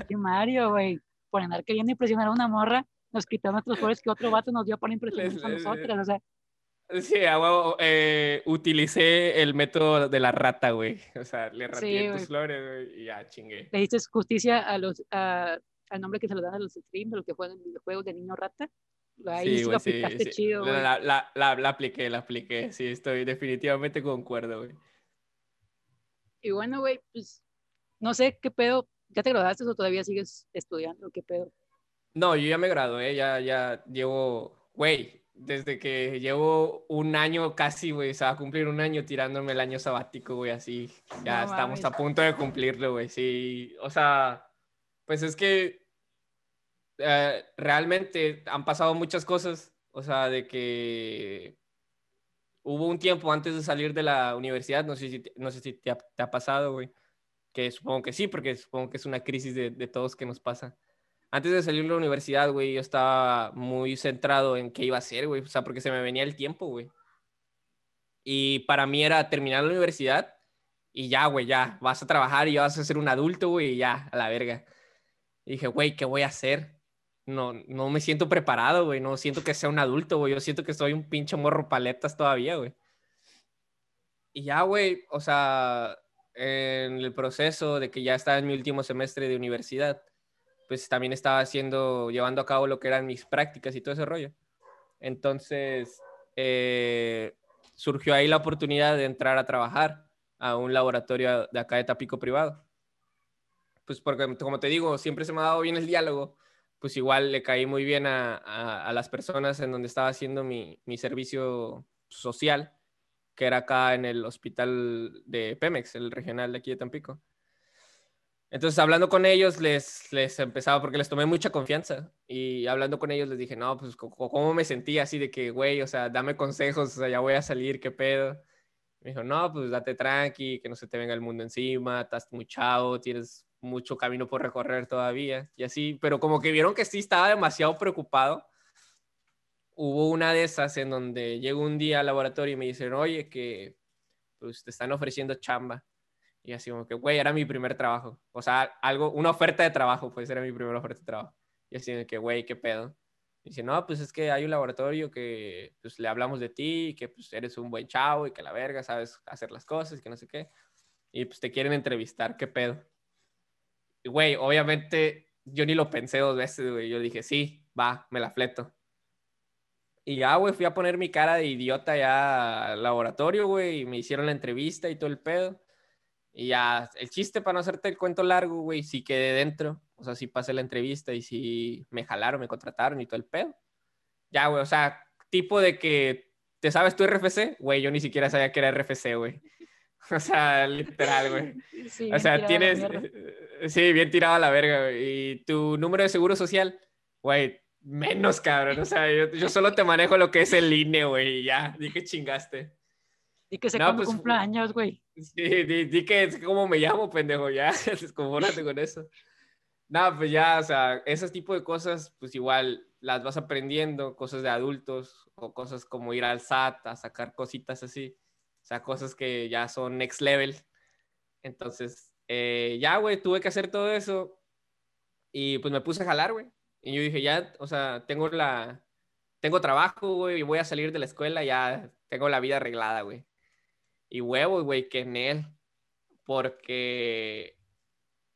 que Mario, güey, por andar queriendo impresionar a una morra, nos quitó nuestros flores que otro vato nos dio para <laughs> impresionar a nosotras, o sea.
Sí, eh, utilicé el método de la rata, güey. O sea, le raté tus flores, güey, y ya chingué.
Le diste justicia a los, a, al nombre que se le dan a los streams, a los que juegan videojuegos de niño rata. Ahí sí, lo aplicaste chido, güey.
La, la, la, la, apliqué, la apliqué. Sí, estoy definitivamente concuerdo, güey.
Y bueno, güey, pues no sé qué pedo. ¿Ya te graduaste o todavía sigues estudiando? ¿Qué pedo?
No, yo ya me gradué, ya, ya llevo, güey, desde que llevo un año casi, güey, se va a cumplir un año tirándome el año sabático, güey, así. Ya estamos a punto de cumplirlo, güey, sí. O sea, pues es que eh, realmente han pasado muchas cosas, o sea, de que hubo un tiempo antes de salir de la universidad, no sé si, no sé si te, ha, pasado, güey, que supongo que sí, porque supongo que es una crisis de, de todos que nos pasa. Antes de salir de la universidad, güey, yo estaba muy centrado en qué iba a hacer, güey, o sea, porque se me venía el tiempo, güey. Y para mí era terminar la universidad y ya, güey, ya, vas a trabajar y ya vas a ser un adulto, güey, y ya, a la verga. Y dije, güey, ¿qué voy a hacer? no, no me siento preparado, güey. No siento que sea un adulto, güey. Yo siento que soy un pinche morro paletas todavía, güey. Y ya, güey, o sea, en el proceso de que ya estaba en mi último semestre de universidad, pues también estaba haciendo, llevando a cabo lo que eran mis prácticas y todo ese rollo. Entonces, eh, surgió ahí la oportunidad de entrar a trabajar a un laboratorio de acá de Tapico privado. Pues porque, como te digo, siempre se me ha dado bien el diálogo pues igual le caí muy bien a, las personas en donde estaba haciendo mi, servicio social, que era acá en el hospital de Pemex, el regional de aquí de Tampico. Entonces, hablando con ellos, les, les empezaba, porque les tomé mucha confianza, y hablando con ellos les dije, no, pues, ¿cómo me sentía así de que, güey, o sea, dame consejos, o sea, ya voy a salir, ¿qué pedo? Me dijo, no, pues date tranqui, que no se te venga el mundo encima, estás muy chavo, tienes mucho camino por recorrer todavía y así, pero como que vieron que sí estaba demasiado preocupado. Hubo una de esas en donde llego un día al laboratorio y me dicen, oye, que pues te están ofreciendo chamba. Y así como que, güey, era mi primer trabajo. O sea, algo, una oferta de trabajo, pues era mi primera oferta de trabajo. Y así de que, güey, ¿qué pedo? Y dice, no, pues es que hay un laboratorio que pues le hablamos de ti, que pues eres un buen chavo y que la verga sabes hacer las cosas y que no sé qué. Y pues te quieren entrevistar, ¿qué pedo? güey, obviamente yo ni lo pensé dos veces, güey. Yo dije, sí, va, me la fleto. Y ya, güey, fui a poner mi cara de idiota ya al laboratorio, güey, y me hicieron la entrevista y todo el pedo. Y ya, el chiste para no hacerte el cuento largo, güey, sí quedé dentro. O sea, sí pasé la entrevista y sí me jalaron, me contrataron y todo el pedo. Ya, güey, o sea, tipo de que, ¿te sabes tu RFC? Güey, yo ni siquiera sabía que era RFC, güey. <laughs> O sea, literal, güey. <laughs> o sea, tienes... Sí, bien tirado a la verga, güey. Y tu número de seguro social, güey, menos, cabrón. O sea, yo, solo te manejo lo que es el INE, güey, y ya. Di que chingaste.
Di que sé no, pues, cumpleaños, güey.
Sí, di, que es como me llamo, pendejo, ya. <laughs> Desconfórate con eso. No, pues ya, o sea, ese tipo de cosas, pues igual las vas aprendiendo, cosas de adultos o cosas como ir al SAT a sacar cositas así. O sea, cosas que ya son next level. Entonces, eh, ya, güey, tuve que hacer todo eso. Y pues me puse a jalar, güey. Y yo dije, ya, o sea, tengo la... Tengo trabajo, güey, y voy a salir de la escuela, ya tengo la vida arreglada, güey. Y huevo, que en él. Porque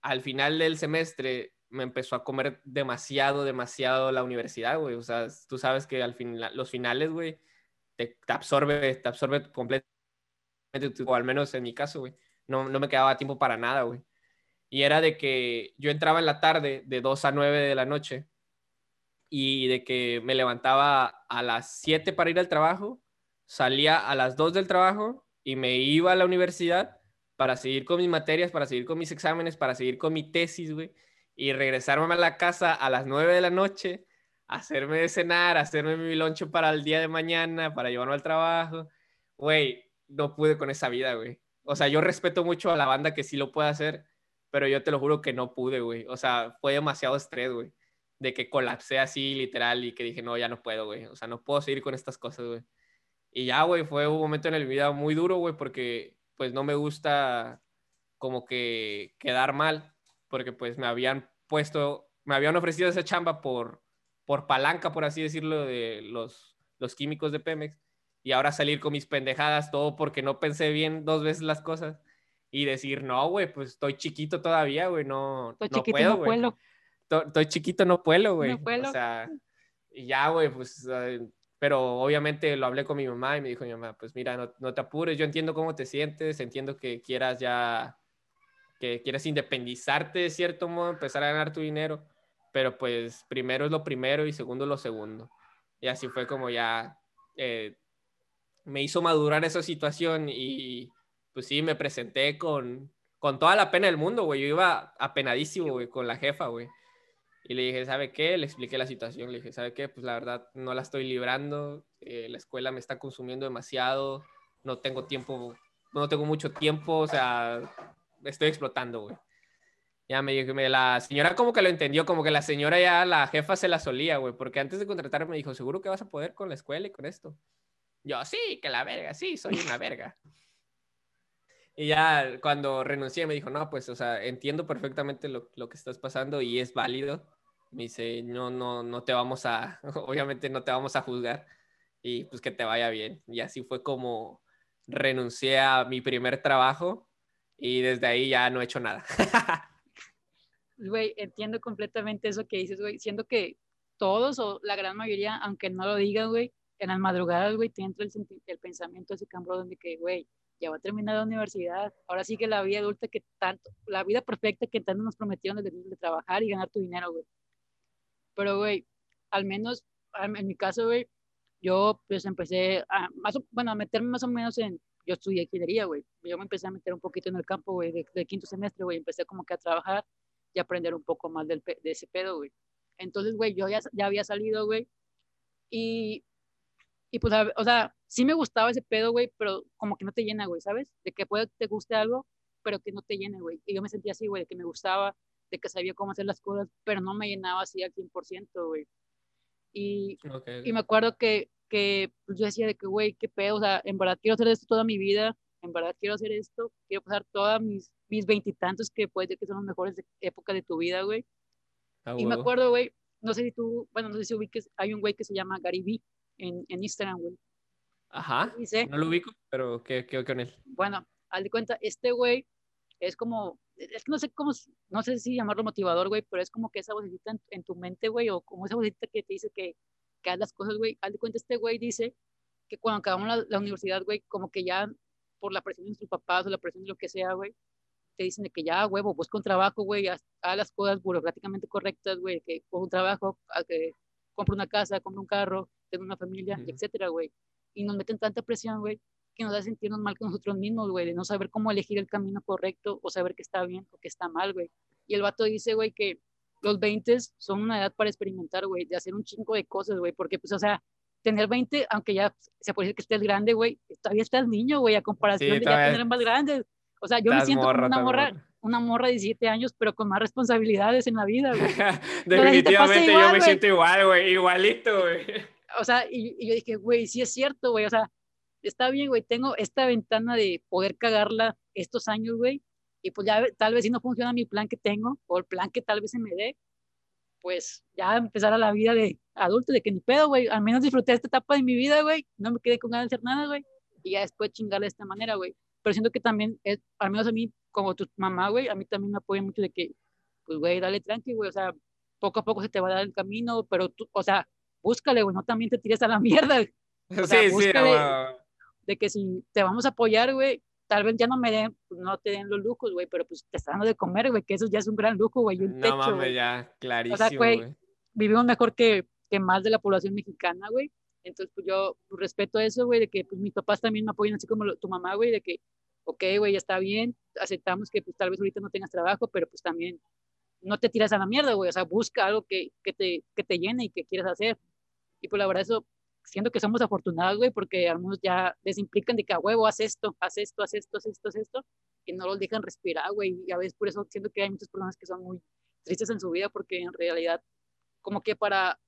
al final del semestre me empezó a comer demasiado, demasiado la universidad, güey. O sea, tú sabes que al final, los finales, güey, te, te, absorbe, te absorbe completamente, o al menos en mi caso, güey no, no me quedaba tiempo para nada, güey. Y era de que yo entraba en la tarde de 2 a 9 de la noche y de que me levantaba a las 7 para ir al trabajo, salía a las 2 del trabajo y me iba a la universidad para seguir con mis materias, para seguir con mis exámenes, para seguir con mi tesis, güey, y regresarme a la casa a las 9 de la noche, hacerme de cenar, hacerme mi loncho para el día de mañana, para llevarme al trabajo. Güey, no pude con esa vida, güey. O sea, yo respeto mucho a la banda que sí lo puede hacer, pero yo te lo juro que no pude, güey. O sea, fue demasiado estrés, güey. De que colapsé así, literal, y que dije, no, ya no puedo, güey. O sea, no puedo seguir con estas cosas, güey. Y ya, güey, fue un momento en el vida muy duro, güey, porque pues no me gusta como que quedar mal, porque pues me habían puesto, me habían ofrecido esa chamba por, por palanca, por así decirlo, de los, los químicos de Pemex y ahora salir con mis pendejadas, todo porque no pensé bien dos veces las cosas y decir, no, güey, pues estoy chiquito todavía, güey, no, estoy no puedo, no güey. Estoy chiquito, no puedo, güey. No o sea, y ya, güey, pues, pero obviamente lo hablé con mi mamá y me dijo mi mamá, pues mira, no, no te apures, yo entiendo cómo te sientes, entiendo que quieras ya, que quieras independizarte de cierto modo, empezar a ganar tu dinero, pero pues primero es lo primero y segundo lo segundo. Y así fue como ya eh, me hizo madurar esa situación y pues sí, me presenté con, con toda la pena del mundo, güey. Yo iba apenadísimo, güey, con la jefa, güey. Y le dije, ¿sabe qué? Le expliqué la situación. Le dije, ¿sabe qué? Pues la verdad no la estoy librando. Eh, la escuela me está consumiendo demasiado. No tengo tiempo, no tengo mucho tiempo. O sea, estoy explotando, güey. Ya me dijo, la señora como que lo entendió, como que la señora ya, la jefa se la solía, güey. Porque antes de contratarme me dijo, ¿seguro que vas a poder con la escuela y con esto? Yo, sí, que la verga, sí, soy una verga. y ya cuando renuncié me dijo, no, pues, o sea, entiendo perfectamente lo, lo, que estás pasando y es válido. Me dice, no, no, no te vamos a, <laughs> obviamente no te vamos a juzgar y pues que te vaya bien. Y así fue como renuncié a mi primer trabajo y desde ahí ya no he hecho nada. <laughs>
Güey, entiendo completamente eso que dices, güey, siendo que todos o la gran mayoría, aunque no lo digan, güey, en las madrugadas, güey, te entra el, el pensamiento ese cabrón de que, güey, ya va a terminar la universidad, ahora sí que la vida adulta que tanto, la vida perfecta que tanto nos prometieron de, de trabajar y ganar tu dinero, güey. Pero, güey, al menos, en mi caso, güey, yo pues empecé a, más bueno, a meterme más o menos en, yo estudié ingeniería, güey, yo me empecé a meter un poquito en el campo, güey, de, quinto semestre, güey, empecé como que a trabajar y aprender un poco más del, de ese pedo, güey. Entonces, güey, yo ya, ya había salido, güey, y y pues, o sea, sí me gustaba ese pedo, güey, pero como que no te llena, güey, ¿sabes? De que puede te guste algo, pero que no te llene, güey. Y yo me sentía así, güey, de que me gustaba, de que sabía cómo hacer las cosas, pero no me llenaba así al 100%, güey. Y, y me acuerdo que, que pues yo decía de que, güey, qué pedo, o sea, en verdad quiero hacer esto toda mi vida, en verdad quiero hacer esto, quiero pasar todas mis mis veintitantos que puede que son las mejores épocas de tu vida, güey. y me acuerdo, güey, no sé si tú, bueno, no sé si ubiques, hay un güey que se llama Gary Vee en, en Instagram, güey.
Ajá. no lo ubico, pero ¿qué, qué, con él?
Bueno, al de cuenta, este güey es como es que no sé cómo, no sé si llamarlo motivador, güey, pero es como que esa vocecita en, tu mente, güey, o como esa vocecita que te dice que, que haz las cosas, güey. Haz de cuenta, este güey dice que cuando acabamos la, la universidad, güey, como que ya por la presión de sus papás o la presión de lo que sea, güey, te dicen de que ya, huevo, busca un trabajo, güey, haz, las cosas burocráticamente correctas, güey, que con un trabajo, que compra una casa, compra un carro, tenga una familia, etcétera, güey. Y nos meten tanta presión, güey, que nos da sentirnos mal con nosotros mismos, güey, de no saber cómo elegir el camino correcto o saber que está bien o que está mal, güey. Y el vato dice, güey, que los 20 son una edad para experimentar, güey, de hacer un chingo de cosas, güey, porque, pues, o sea, tener 20, aunque ya se puede decir que estés grande, güey, todavía estás niño, güey, a comparación de ya tener más grandes. O sea, yo me siento como una morra, una morra de 17 años, pero con más responsabilidades en la vida, güey. <laughs>
Definitivamente yo me siento igual, güey, igualito, güey.
O sea, y, y yo dije, güey, sí es cierto, güey, o sea, está bien, güey, tengo esta ventana de poder cagarla estos años, güey, y pues ya tal vez si no funciona mi plan que tengo, o el plan que tal vez se me dé, pues ya empezar a la vida de adulto, de que ni pedo, güey, al menos disfruté esta etapa de mi vida, güey, no me quedé con ganas de hacer nada, güey, y ya después chingarle de esta manera, güey. Pero siento que también, es, al menos a mí, como tu mamá, güey, a mí también me apoya mucho de que, pues, güey, dale tranqui, güey, o sea, poco a poco se te va a dar el camino, pero tú, o sea, búscale, güey, no también te tires a la <laughs> mierda. O sea, sí, búscale, sí, de que si te vamos a apoyar, güey, tal vez ya no me den, pues, no te den los lujos, güey, pero pues te está dando de comer, güey, que eso ya es un gran lujo, güey, un
no mames, ya, clarísimo, o sea, güey,
vivimos mejor que, que más de la población mexicana, güey, entonces pues yo respeto eso, güey, de que pues mis papás también me apoyan así como tu mamá, güey, de que, ok, güey, ya está bien, aceptamos que pues tal vez ahorita no tengas trabajo, pero pues también no te tiras a la mierda, güey, o sea, busca algo que, que, te, que te llene y que quieras hacer. Y pues la verdad eso siento que somos afortunados, güey, porque algunos ya les implican de que a huevo, haz esto, haz esto, haz esto, haz esto, haz esto, y no los dejan respirar, güey, y a veces por eso siento que hay muchas personas que son muy tristes en su vida, porque en realidad, como que para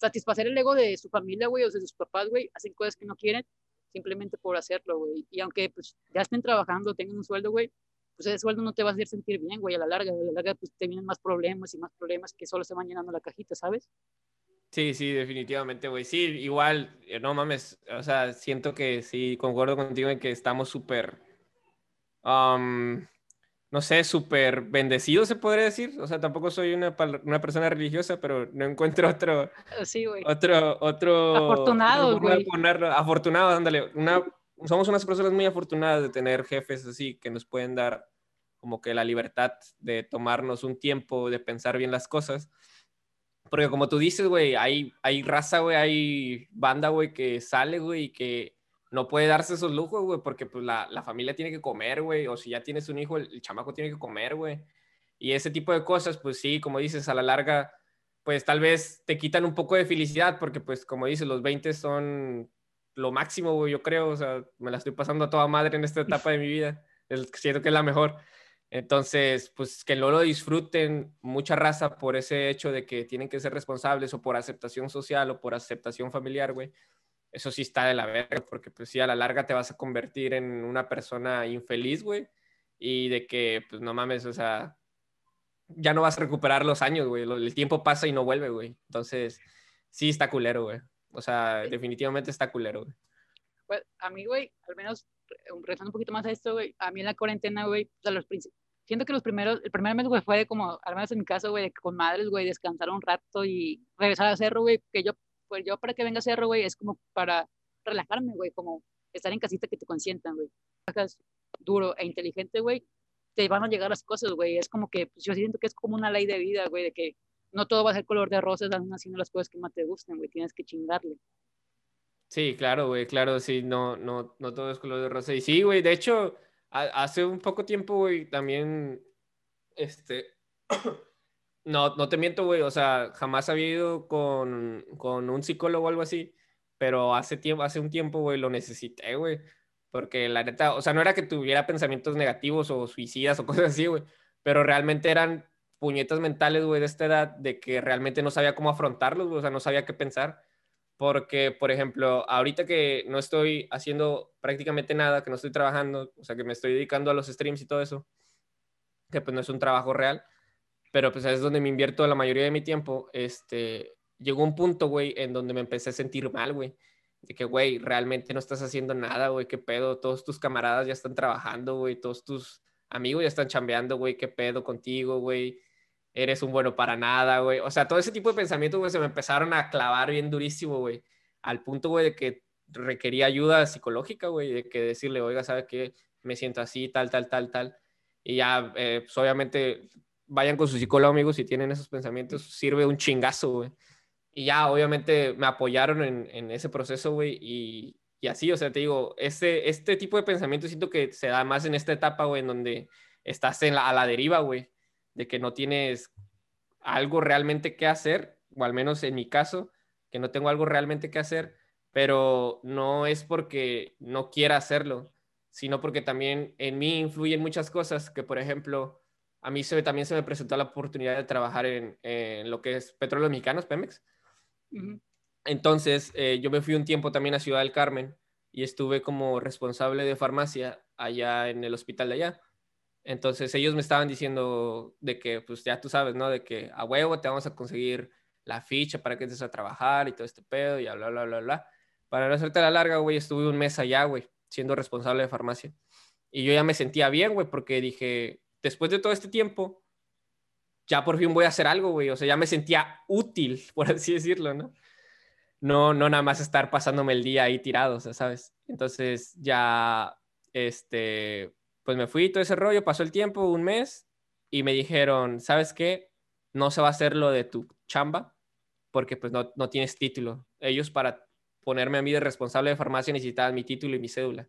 satisfacer el ego de su familia, güey, o de sus papás, güey, hacen cosas que no quieren simplemente por hacerlo, güey, y aunque pues ya estén trabajando, tengan un sueldo, güey, pues ese sueldo no te va a hacer sentir bien, güey, a la larga, a la larga pues te vienen más problemas y más problemas que solo se van llenando la cajita, ¿sabes?
Sí, sí, definitivamente, güey. Sí, igual, eh, no mames, o sea, siento que sí, concuerdo contigo en que estamos súper, no sé, súper bendecidos, se podría decir. O sea, tampoco soy una, una persona religiosa, pero no encuentro otro,
sí, güey.
otro, otro...
Afortunado, güey.
Afortunado, ándale. Una, somos unas personas muy afortunadas de tener jefes así que nos pueden dar como que la libertad de tomarnos un tiempo, de pensar bien las cosas porque como tú dices, güey, hay, hay raza, güey, hay banda, güey, que sale, güey, y que no puede darse esos lujos, güey, porque pues la, la, familia tiene que comer, güey, o si ya tienes un hijo, el, chamaco tiene que comer, güey. Y ese tipo de cosas, pues sí, como dices, a la larga, pues tal vez te quitan un poco de felicidad, porque pues como dices, los 20 son lo máximo, güey, yo creo, o sea, me la estoy pasando a toda madre en esta etapa de mi vida, siento que es la mejor. Entonces, pues que no lo disfruten mucha raza por ese hecho de que tienen que ser responsables o por aceptación social o por aceptación familiar, güey. Eso sí está de la verga, porque pues sí, a la larga te vas a convertir en una persona infeliz, güey. Y de que, pues no mames, o sea, ya no vas a recuperar los años, güey. El tiempo pasa y no vuelve, güey. Entonces, sí está culero, güey. O sea, definitivamente está culero, güey.
Pues a mí, güey, al menos regresando un poquito más a esto, güey, a mí en la cuarentena, güey, o sea, los siento que los primeros, el primer mes, güey, fue de como, al menos en mi caso, güey, con madres, güey, descansar un rato y regresar a cerro, güey, que yo, pues yo para que venga a cerro, güey, es como para relajarme, güey, como estar en casita que te consientan, güey. Duro e inteligente, güey, te van a llegar las cosas, güey. Es como que, pues yo siento que es como una ley de vida, güey, de que no todo va a ser color de rosas, haciendo las cosas que más te gusten, güey, tienes que chingarle.
Sí, claro, güey, claro, sí, no, no, no todo es color de rosa. Y sí, güey, de hecho, hace un poco tiempo, güey, también, este, <coughs> no, no te miento, güey, o sea, jamás había ido con, con un psicólogo o algo así, pero hace, tiempo, hace un tiempo, güey, lo necesité, güey, porque la neta, o sea, no era que tuviera pensamientos negativos o suicidas o <laughs> cosas así, güey, pero realmente eran puñetas mentales, güey, de esta edad, de que realmente no sabía cómo afrontarlos, o sea, no sabía qué pensar porque, por ejemplo, ahorita que no estoy haciendo prácticamente nada, que no estoy trabajando, o sea, que me estoy dedicando a los streams y todo eso, que pues no es un trabajo real, pero pues es donde me invierto la mayoría de mi tiempo, este, llegó un punto, güey, en donde me empecé a sentir mal, güey, de que, güey, realmente no estás haciendo nada, güey, qué pedo, todos tus camaradas ya están trabajando, güey, todos tus amigo, ya están chambeando, güey, qué pedo contigo, güey, eres un bueno para nada, güey. O sea, todo ese tipo de pensamientos, güey, se me empezaron a clavar bien durísimo, güey, al punto, güey, de que requería ayuda psicológica, güey, de que decirle, oiga, ¿sabe qué? Me siento así, tal, tal, tal, tal. Y ya, eh, pues obviamente, vayan con su psicólogo, amigos, si tienen esos pensamientos, sirve un chingazo, güey. Y ya, obviamente, me apoyaron en, ese proceso, güey, y, y, así, o sea, te digo, este, este tipo de pensamiento siento que se da más en esta etapa, güey, en donde estás en la, a la deriva, güey, de que no tienes algo realmente que hacer, o al menos en mi caso, que no tengo algo realmente que hacer, pero no es porque no quiera hacerlo, sino porque también en mí influyen muchas cosas que, por ejemplo, a mí se, también se me presentó la oportunidad de trabajar en, en lo que es Petróleos Mexicanos, Pemex. Entonces, eh, yo me fui un tiempo también a Ciudad del Carmen y estuve como responsable de farmacia allá en el hospital de allá. Entonces, ellos me estaban diciendo de que, pues ya tú sabes, ¿no? De que a huevo te vamos a conseguir la ficha para que entres a trabajar y todo este pedo y bla, bla, bla, bla. Para no hacerte la larga, güey, estuve un mes allá, güey, siendo responsable de farmacia. Y yo ya me sentía bien, güey, porque dije, después de todo este tiempo, ya por fin voy a hacer algo, güey. O sea, ya me sentía útil, <laughs> por así decirlo, ¿no? No, no nada más estar pasándome el día ahí tirado, o sea, ¿sabes? Entonces ya, este, pues me fui todo ese rollo, pasó el tiempo, un mes, y me dijeron, ¿sabes qué? No se va a hacer lo de tu chamba, porque pues no, no tienes título. Ellos para ponerme a mí de responsable de farmacia necesitaban mi título y mi cédula.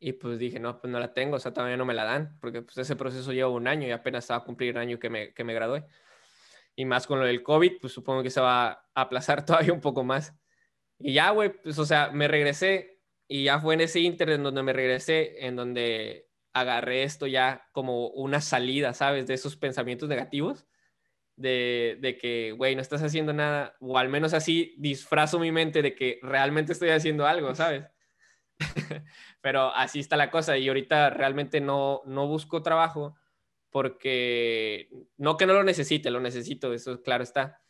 Y pues dije, no, pues no la tengo, o sea, todavía no me la dan, porque pues ese proceso lleva un año y apenas estaba a cumplir un año que me, que me gradué. Y más con lo del COVID, pues supongo que se va a aplazar <laughs> todavía un poco más. Y ya, güey, pues o sea, me regresé y ya fue en ese inter en donde me regresé, en donde agarré esto ya como una salida, ¿sabes? De esos pensamientos negativos, de, de que, güey, no estás haciendo nada, o al menos así disfrazo mi mente de que realmente estoy haciendo algo, ¿sabes? <laughs> Pero así está la cosa y ahorita realmente no, no busco trabajo porque no que no lo necesite, lo necesito, eso claro está.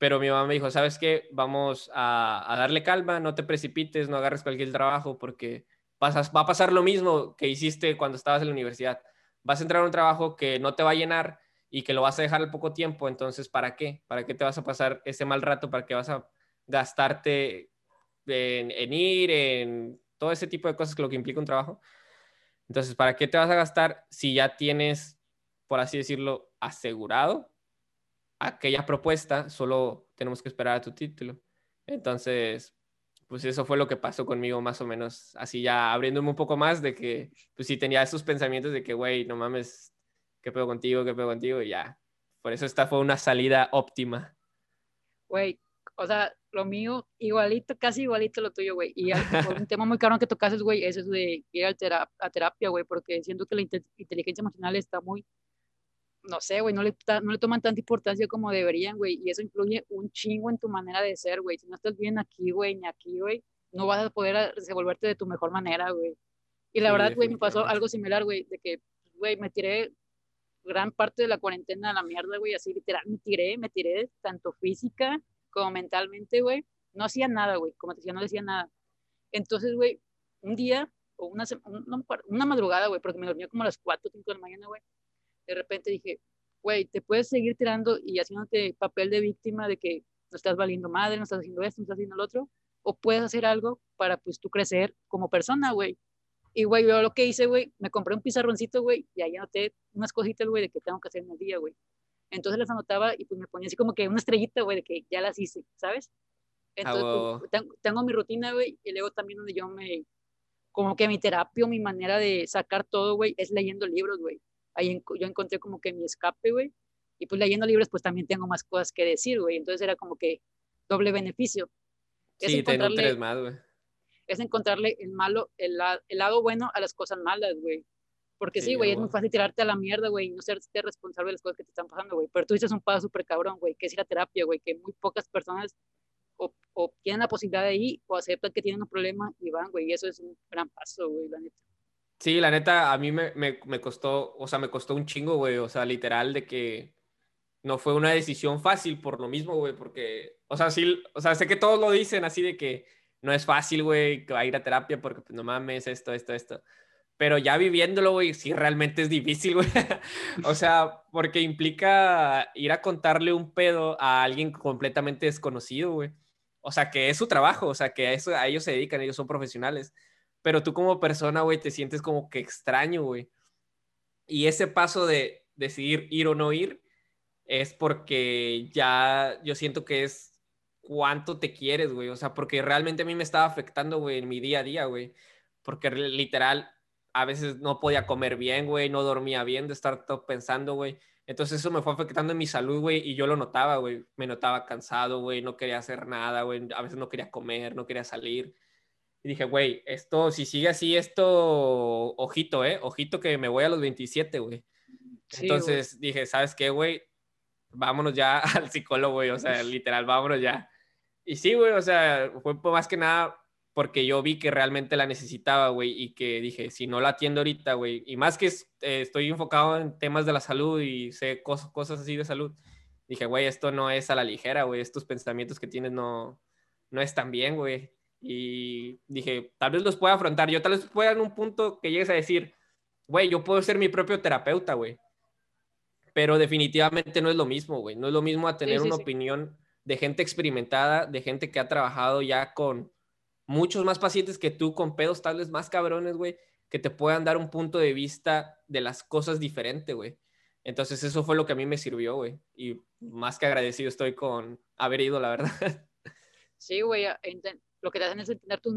Pero mi mamá me dijo, ¿sabes qué? Vamos a, darle calma, no te precipites, no agarres cualquier trabajo porque pasas, va a pasar lo mismo que hiciste cuando estabas en la universidad. Vas a entrar a un trabajo que no te va a llenar y que lo vas a dejar al poco tiempo, entonces ¿para qué? ¿Para qué te vas a pasar ese mal rato? ¿Para qué vas a gastarte en ir, en todo ese tipo de cosas que lo que implica un trabajo. Entonces, ¿para qué te vas a gastar si ya tienes, por así decirlo, asegurado aquella propuesta? Solo tenemos que esperar a tu título. Entonces, pues eso fue lo que pasó conmigo más o menos, así ya abriéndome un poco más de que, pues sí tenía esos pensamientos de que, güey, no mames, ¿qué pedo contigo? ¿Qué pedo contigo? Y ya, por eso esta fue una salida óptima.
Güey, o sea, lo mío, igualito, casi igualito lo tuyo, güey. Y un tema muy caro que tocases, güey, es eso de ir a terapia, güey, porque siento que la inteligencia emocional está muy, no sé, güey, no le, no le toman tanta importancia como deberían, güey, y eso influye un chingo en tu manera de ser, güey. Si no estás bien aquí, güey, ni aquí, güey, no vas a poder desenvolverte de tu mejor manera, güey. Y la verdad, güey, me pasó algo similar, güey, de que, güey, me tiré gran parte de la cuarentena a la mierda, güey, así literal, me tiré, me tiré tanto física como mentalmente, güey, no hacía nada, güey, como te decía, no decía nada. Entonces, güey, un día, o una, una madrugada, güey, porque me dormía como a las 4 o 5 de la mañana, güey, de repente dije, güey, te puedes seguir tirando y haciéndote papel de víctima de que no estás valiendo madre, no estás haciendo esto, no estás haciendo lo otro, o puedes hacer algo para, pues, tú crecer como persona, güey. Y, güey, yo lo que hice, güey, me compré un pizarroncito, güey, y ahí anoté unas cositas, güey, de que tengo que hacer en el día, güey. Entonces las anotaba y pues me ponía así como que una estrellita, güey, de que ya las hice, ¿sabes? Entonces pues, tengo, mi rutina, güey, y luego también donde yo me, como que mi terapia, mi manera de sacar todo, güey, es leyendo libros, güey. Ahí yo encontré como que mi escape, güey. Y pues leyendo libros, pues también tengo más cosas que decir, güey. Entonces era como que doble beneficio.
Es sí, te nutres más, güey.
Es encontrarle el malo, el, el lado bueno a las cosas malas, güey. Porque sí, güey, es muy fácil tirarte a la mierda, güey, y no ser responsable de las cosas que te están pasando, güey. Pero tú dices un paso súper cabrón, güey, que es ir a terapia, güey, que muy pocas personas o, o, tienen la posibilidad de ir o aceptan que tienen un problema y van, güey. Y eso es un gran paso, güey, la neta.
Sí, la neta, a mí me, me, me costó, o sea, me costó un chingo, güey. O sea, literal, de que no fue una decisión fácil por lo mismo, güey, porque, o sea, sí, o sea, sé que todos lo dicen así de que no es fácil, güey, que va a ir a terapia porque, pues, no mames, esto, esto, esto pero ya viviéndolo, güey, sí realmente es difícil, <laughs> güey. o sea, porque implica ir a contarle un pedo a alguien completamente desconocido, güey. O sea, que es su trabajo, o sea, que a, eso, a ellos se dedican, ellos son profesionales. Pero tú como persona, güey, te sientes como que extraño, güey. Y ese paso de decidir ir o no ir es porque ya yo siento que es cuánto te quieres, güey. O sea, porque realmente a mí me estaba afectando, güey, en mi día a día, güey. Porque literal, a veces no podía comer bien, güey, no dormía bien de estar todo pensando, güey. Entonces eso me fue afectando en mi salud, güey, y yo lo notaba, güey. Me notaba cansado, güey, no quería hacer nada, güey. A veces no quería comer, no quería salir. Y dije, güey, esto, si sigue así, esto, ojito, ¿eh? Ojito que me voy a los 27, güey. Entonces dije, ¿sabes qué, güey? Vámonos ya <laughs> al psicólogo, güey. O sea, literal, vámonos ya. Y sí, güey, o sea, fue más que nada porque yo vi que realmente la necesitaba, güey, y que dije, si no la atiendo ahorita, güey, y más que eh, estoy enfocado en temas de la salud y sé cosas, cosas así de salud, dije, güey, esto no es a la ligera, güey, estos pensamientos que tienes no, no están bien, güey. Y dije, tal vez los pueda afrontar, yo tal vez pueda en un punto que llegues a decir, güey, yo puedo ser mi propio terapeuta, güey. Pero definitivamente no es lo mismo, güey. No es lo mismo a tener una opinión de gente experimentada, de gente que ha trabajado ya con muchos más pacientes que tú con pedos tal vez más cabrones, güey, que te puedan dar un punto de vista de las cosas diferente, güey. Entonces eso fue lo que a mí me sirvió, güey. Y más que agradecido estoy con haber ido, la verdad. <laughs>
Sí, güey, lo que te hacen es entender tus,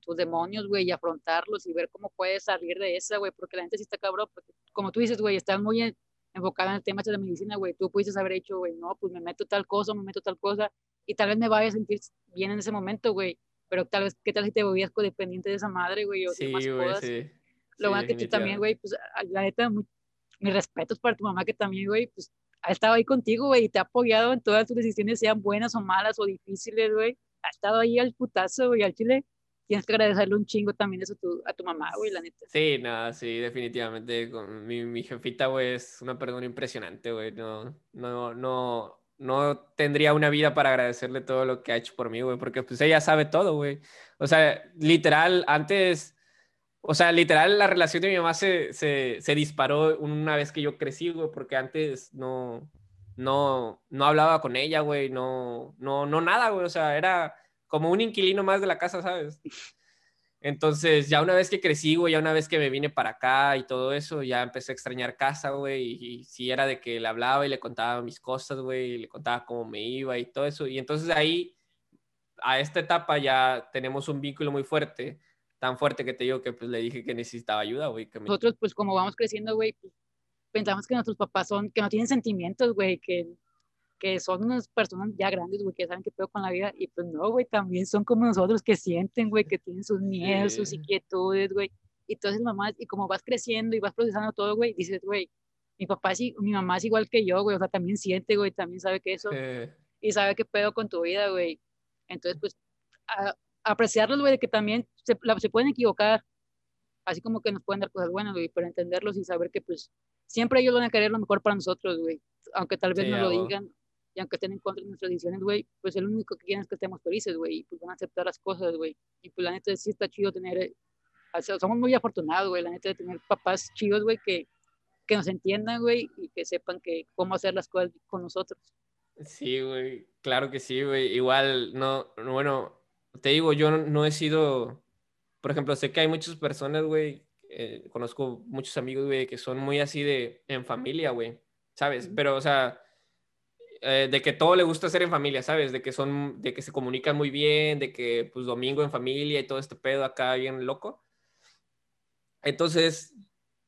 tus, demonios, güey, y afrontarlos y ver cómo puedes salir de esa, güey, porque la gente sí está cabrón, porque como tú dices, güey, estás muy enfocada en el tema de la medicina, güey, tú pudiste haber hecho, güey, no, pues me meto tal cosa, me meto tal cosa, y tal vez me vaya a sentir bien en ese momento, güey, pero tal vez, ¿qué tal si te volvías codependiente de esa madre, güey? O sí, güey, sí. Lo bueno que tú también, güey, pues la neta, muy, mis respetos para tu mamá que también, güey, pues ha estado ahí contigo, güey, y te ha apoyado en todas tus decisiones, sean buenas o malas o difíciles, güey. Ha estado ahí al putazo, güey, al chile. Tienes que agradecerle un chingo también eso a tu, a tu mamá, güey, la neta.
Sí, nada, sí, definitivamente. Con mi, mi jefita, güey, es una persona impresionante, güey. No, no, no, no tendría una vida para agradecerle todo lo que ha hecho por mí, güey, porque pues ella sabe todo, güey. O sea, literal, antes, o sea, literal, la relación de mi mamá se, se, se disparó una vez que yo crecí, güey, porque antes no, no, no hablaba con ella, güey, no, no, no nada, güey, o sea, era como un inquilino más de la casa, ¿sabes? Entonces, ya una vez que crecí, güey, ya una vez que me vine para acá y todo eso, ya empecé a extrañar casa, güey, y, si era de que le hablaba y le contaba mis cosas, güey, y le contaba cómo me iba y todo eso. Y entonces ahí, a esta etapa ya tenemos un vínculo muy fuerte, tan fuerte que te digo que pues le dije que necesitaba ayuda, güey.
Nosotros, pues como vamos creciendo, güey, pues, pensamos que nuestros papás son, que no tienen sentimientos, güey, que que son unas personas ya grandes, güey, que saben qué pedo con la vida, y pues no, güey, también son como nosotros que sienten, güey, que tienen sus miedos, sus inquietudes, güey, y entonces mamá, y como vas creciendo y vas procesando todo, güey, dices, güey, mi papá sí, mi mamá es igual que yo, güey, o sea, también siente, güey, también sabe que eso, y sabe qué pedo con tu vida, güey, entonces, pues, a, apreciarlos, güey, de que también se, se pueden equivocar, así como que nos pueden dar cosas buenas, güey, pero entenderlos y saber que, pues, siempre ellos van a querer lo mejor para nosotros, güey, aunque tal vez no lo digan, y aunque estén en contra de nuestras decisiones, güey, pues el único que quieren es que estemos felices, güey, y pues van a aceptar las cosas, güey. Y pues la neta sí está chido tener, eh, somos muy afortunados, güey, la neta de tener papás chidos, güey, que, que nos entiendan, güey, y que sepan que cómo hacer las cosas con nosotros.
Sí, güey, claro que sí, güey. Igual, no, bueno, te digo, yo no, he sido, por ejemplo, sé que hay muchas personas, güey, eh, conozco muchos amigos, güey, que son muy así de en familia, güey, ¿sabes? Pero, o sea, eh, de que todo le gusta hacer en familia, ¿sabes? De que son, de que se comunican muy bien, de que pues domingo en familia y todo este pedo acá bien loco. Entonces,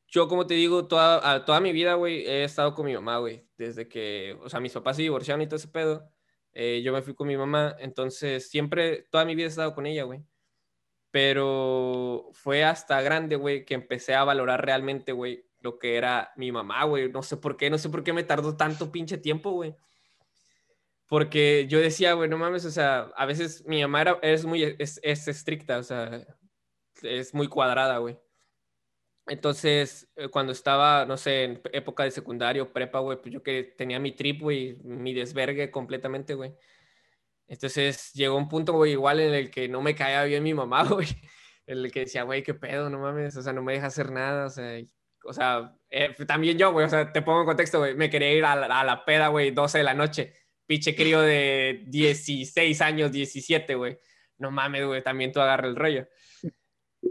yo como te digo, toda, toda mi vida, güey, he estado con mi mamá, güey. Desde que, o sea, mis papás se divorciaron y todo ese pedo, eh, yo me fui con mi mamá. Entonces, siempre, toda mi vida he estado con ella, güey. Pero fue hasta grande, güey, que empecé a valorar realmente, güey, lo que era mi mamá, güey. No sé por qué, no sé por qué me tardó tanto pinche tiempo, güey porque yo decía, bueno, mames, o sea, a veces mi mamá era, es muy es, estricta, o sea, es muy cuadrada, güey. Entonces, eh, cuando estaba, no sé, en época de secundario, prepa, güey, pues yo que tenía mi trip, güey, mi desvergue completamente, güey. Entonces, llegó un punto, güey, igual en el que no me caía bien mi mamá, <laughs> güey. el que decía, güey, qué pedo, no mames, o sea, no me deja hacer nada, o sea, o sea, eh, también yo, güey, o sea, te pongo en contexto, güey, me quería ir a la, a la peda, güey, 12 de la noche, pinche crío de 16 años, 17, güey, no mames, güey, también tú agarra el rollo.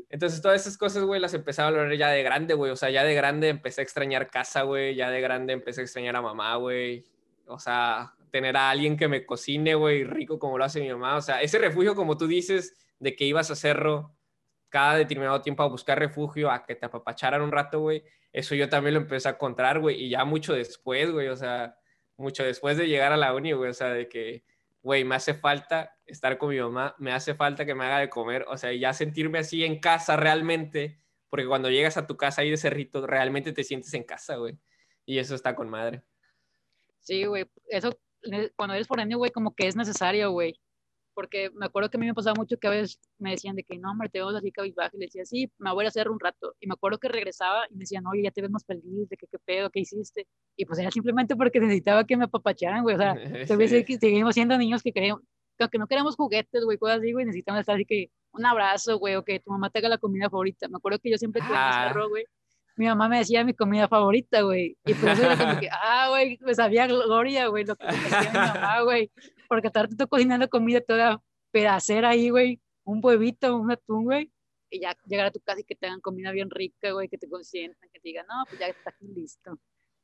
Entonces, todas esas cosas, güey, las empezaba a hablar ya de grande, güey. O sea, ya de grande empecé a extrañar casa, güey. Ya de grande empecé a extrañar a mamá, güey. O sea, tener a alguien que me cocine, güey, rico como lo hace mi mamá. O sea, ese refugio, como tú dices, de que ibas a hacerlo cada determinado tiempo a buscar refugio, a que te apapacharan un rato, güey. Eso yo también lo empecé a encontrar, güey. Y ya mucho después, güey. O sea, mucho después de llegar a la uni, güey. O sea, de que güey, me hace falta estar con mi mamá, me hace falta que me haga de comer, o sea, ya sentirme así en casa realmente, porque cuando llegas a tu casa ahí de cerrito, realmente te sientes en casa, güey. Y eso está con madre.
Sí, güey, eso cuando eres foráneo, güey, como que es necesario, güey. Porque me acuerdo que a mí me pasaba mucho que a veces me decían de que no, hombre, te veo así cabizbajo, y le decía, sí, me voy a hacer un rato, y me acuerdo que regresaba y me decían, oye, ya te ves más feliz, de que qué pedo, qué hiciste, y pues era simplemente porque necesitaba que me apapacharan, güey, o sea, <laughs> seguimos siendo niños que queremos, que no queremos juguetes, güey, cosas así, güey, necesitamos estar así que un abrazo, güey, o que tu mamá te haga la comida favorita, me acuerdo que yo siempre tuve ah. cerro, güey, mi mamá me decía mi comida favorita, güey. Y por eso era como que, <laughs> ah, güey, me sabía gloria, güey, lo que me decía mi <laughs> mamá, güey porque estar tú cocinando comida toda hacer ahí, güey, un huevito, un atún, güey, y ya llegar a tu casa y que te hagan comida bien rica, güey, que te consientan, que te digan, no, pues ya está aquí listo.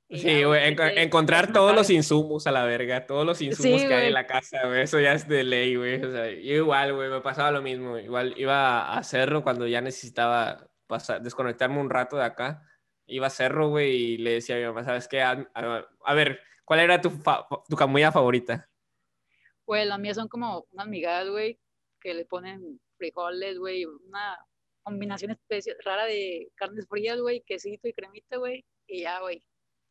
sí, güey, encontrar todos los insumos a la verga, todos los insumos que hay en la casa, güey, eso ya es de ley, güey. O sea, igual, güey, me pasaba lo mismo. Igual iba a hacerlo cuando ya necesitaba pasar, desconectarme un rato de acá. Iba a hacerlo, güey, y le decía a mi mamá, ¿sabes qué? A, ver, ¿cuál era tu, tu comida favorita?
Pues las mías son como unas migadas, güey, que le ponen frijoles, güey, una combinación especie rara de carnes frías, güey, quesito y cremita, güey, y ya, güey,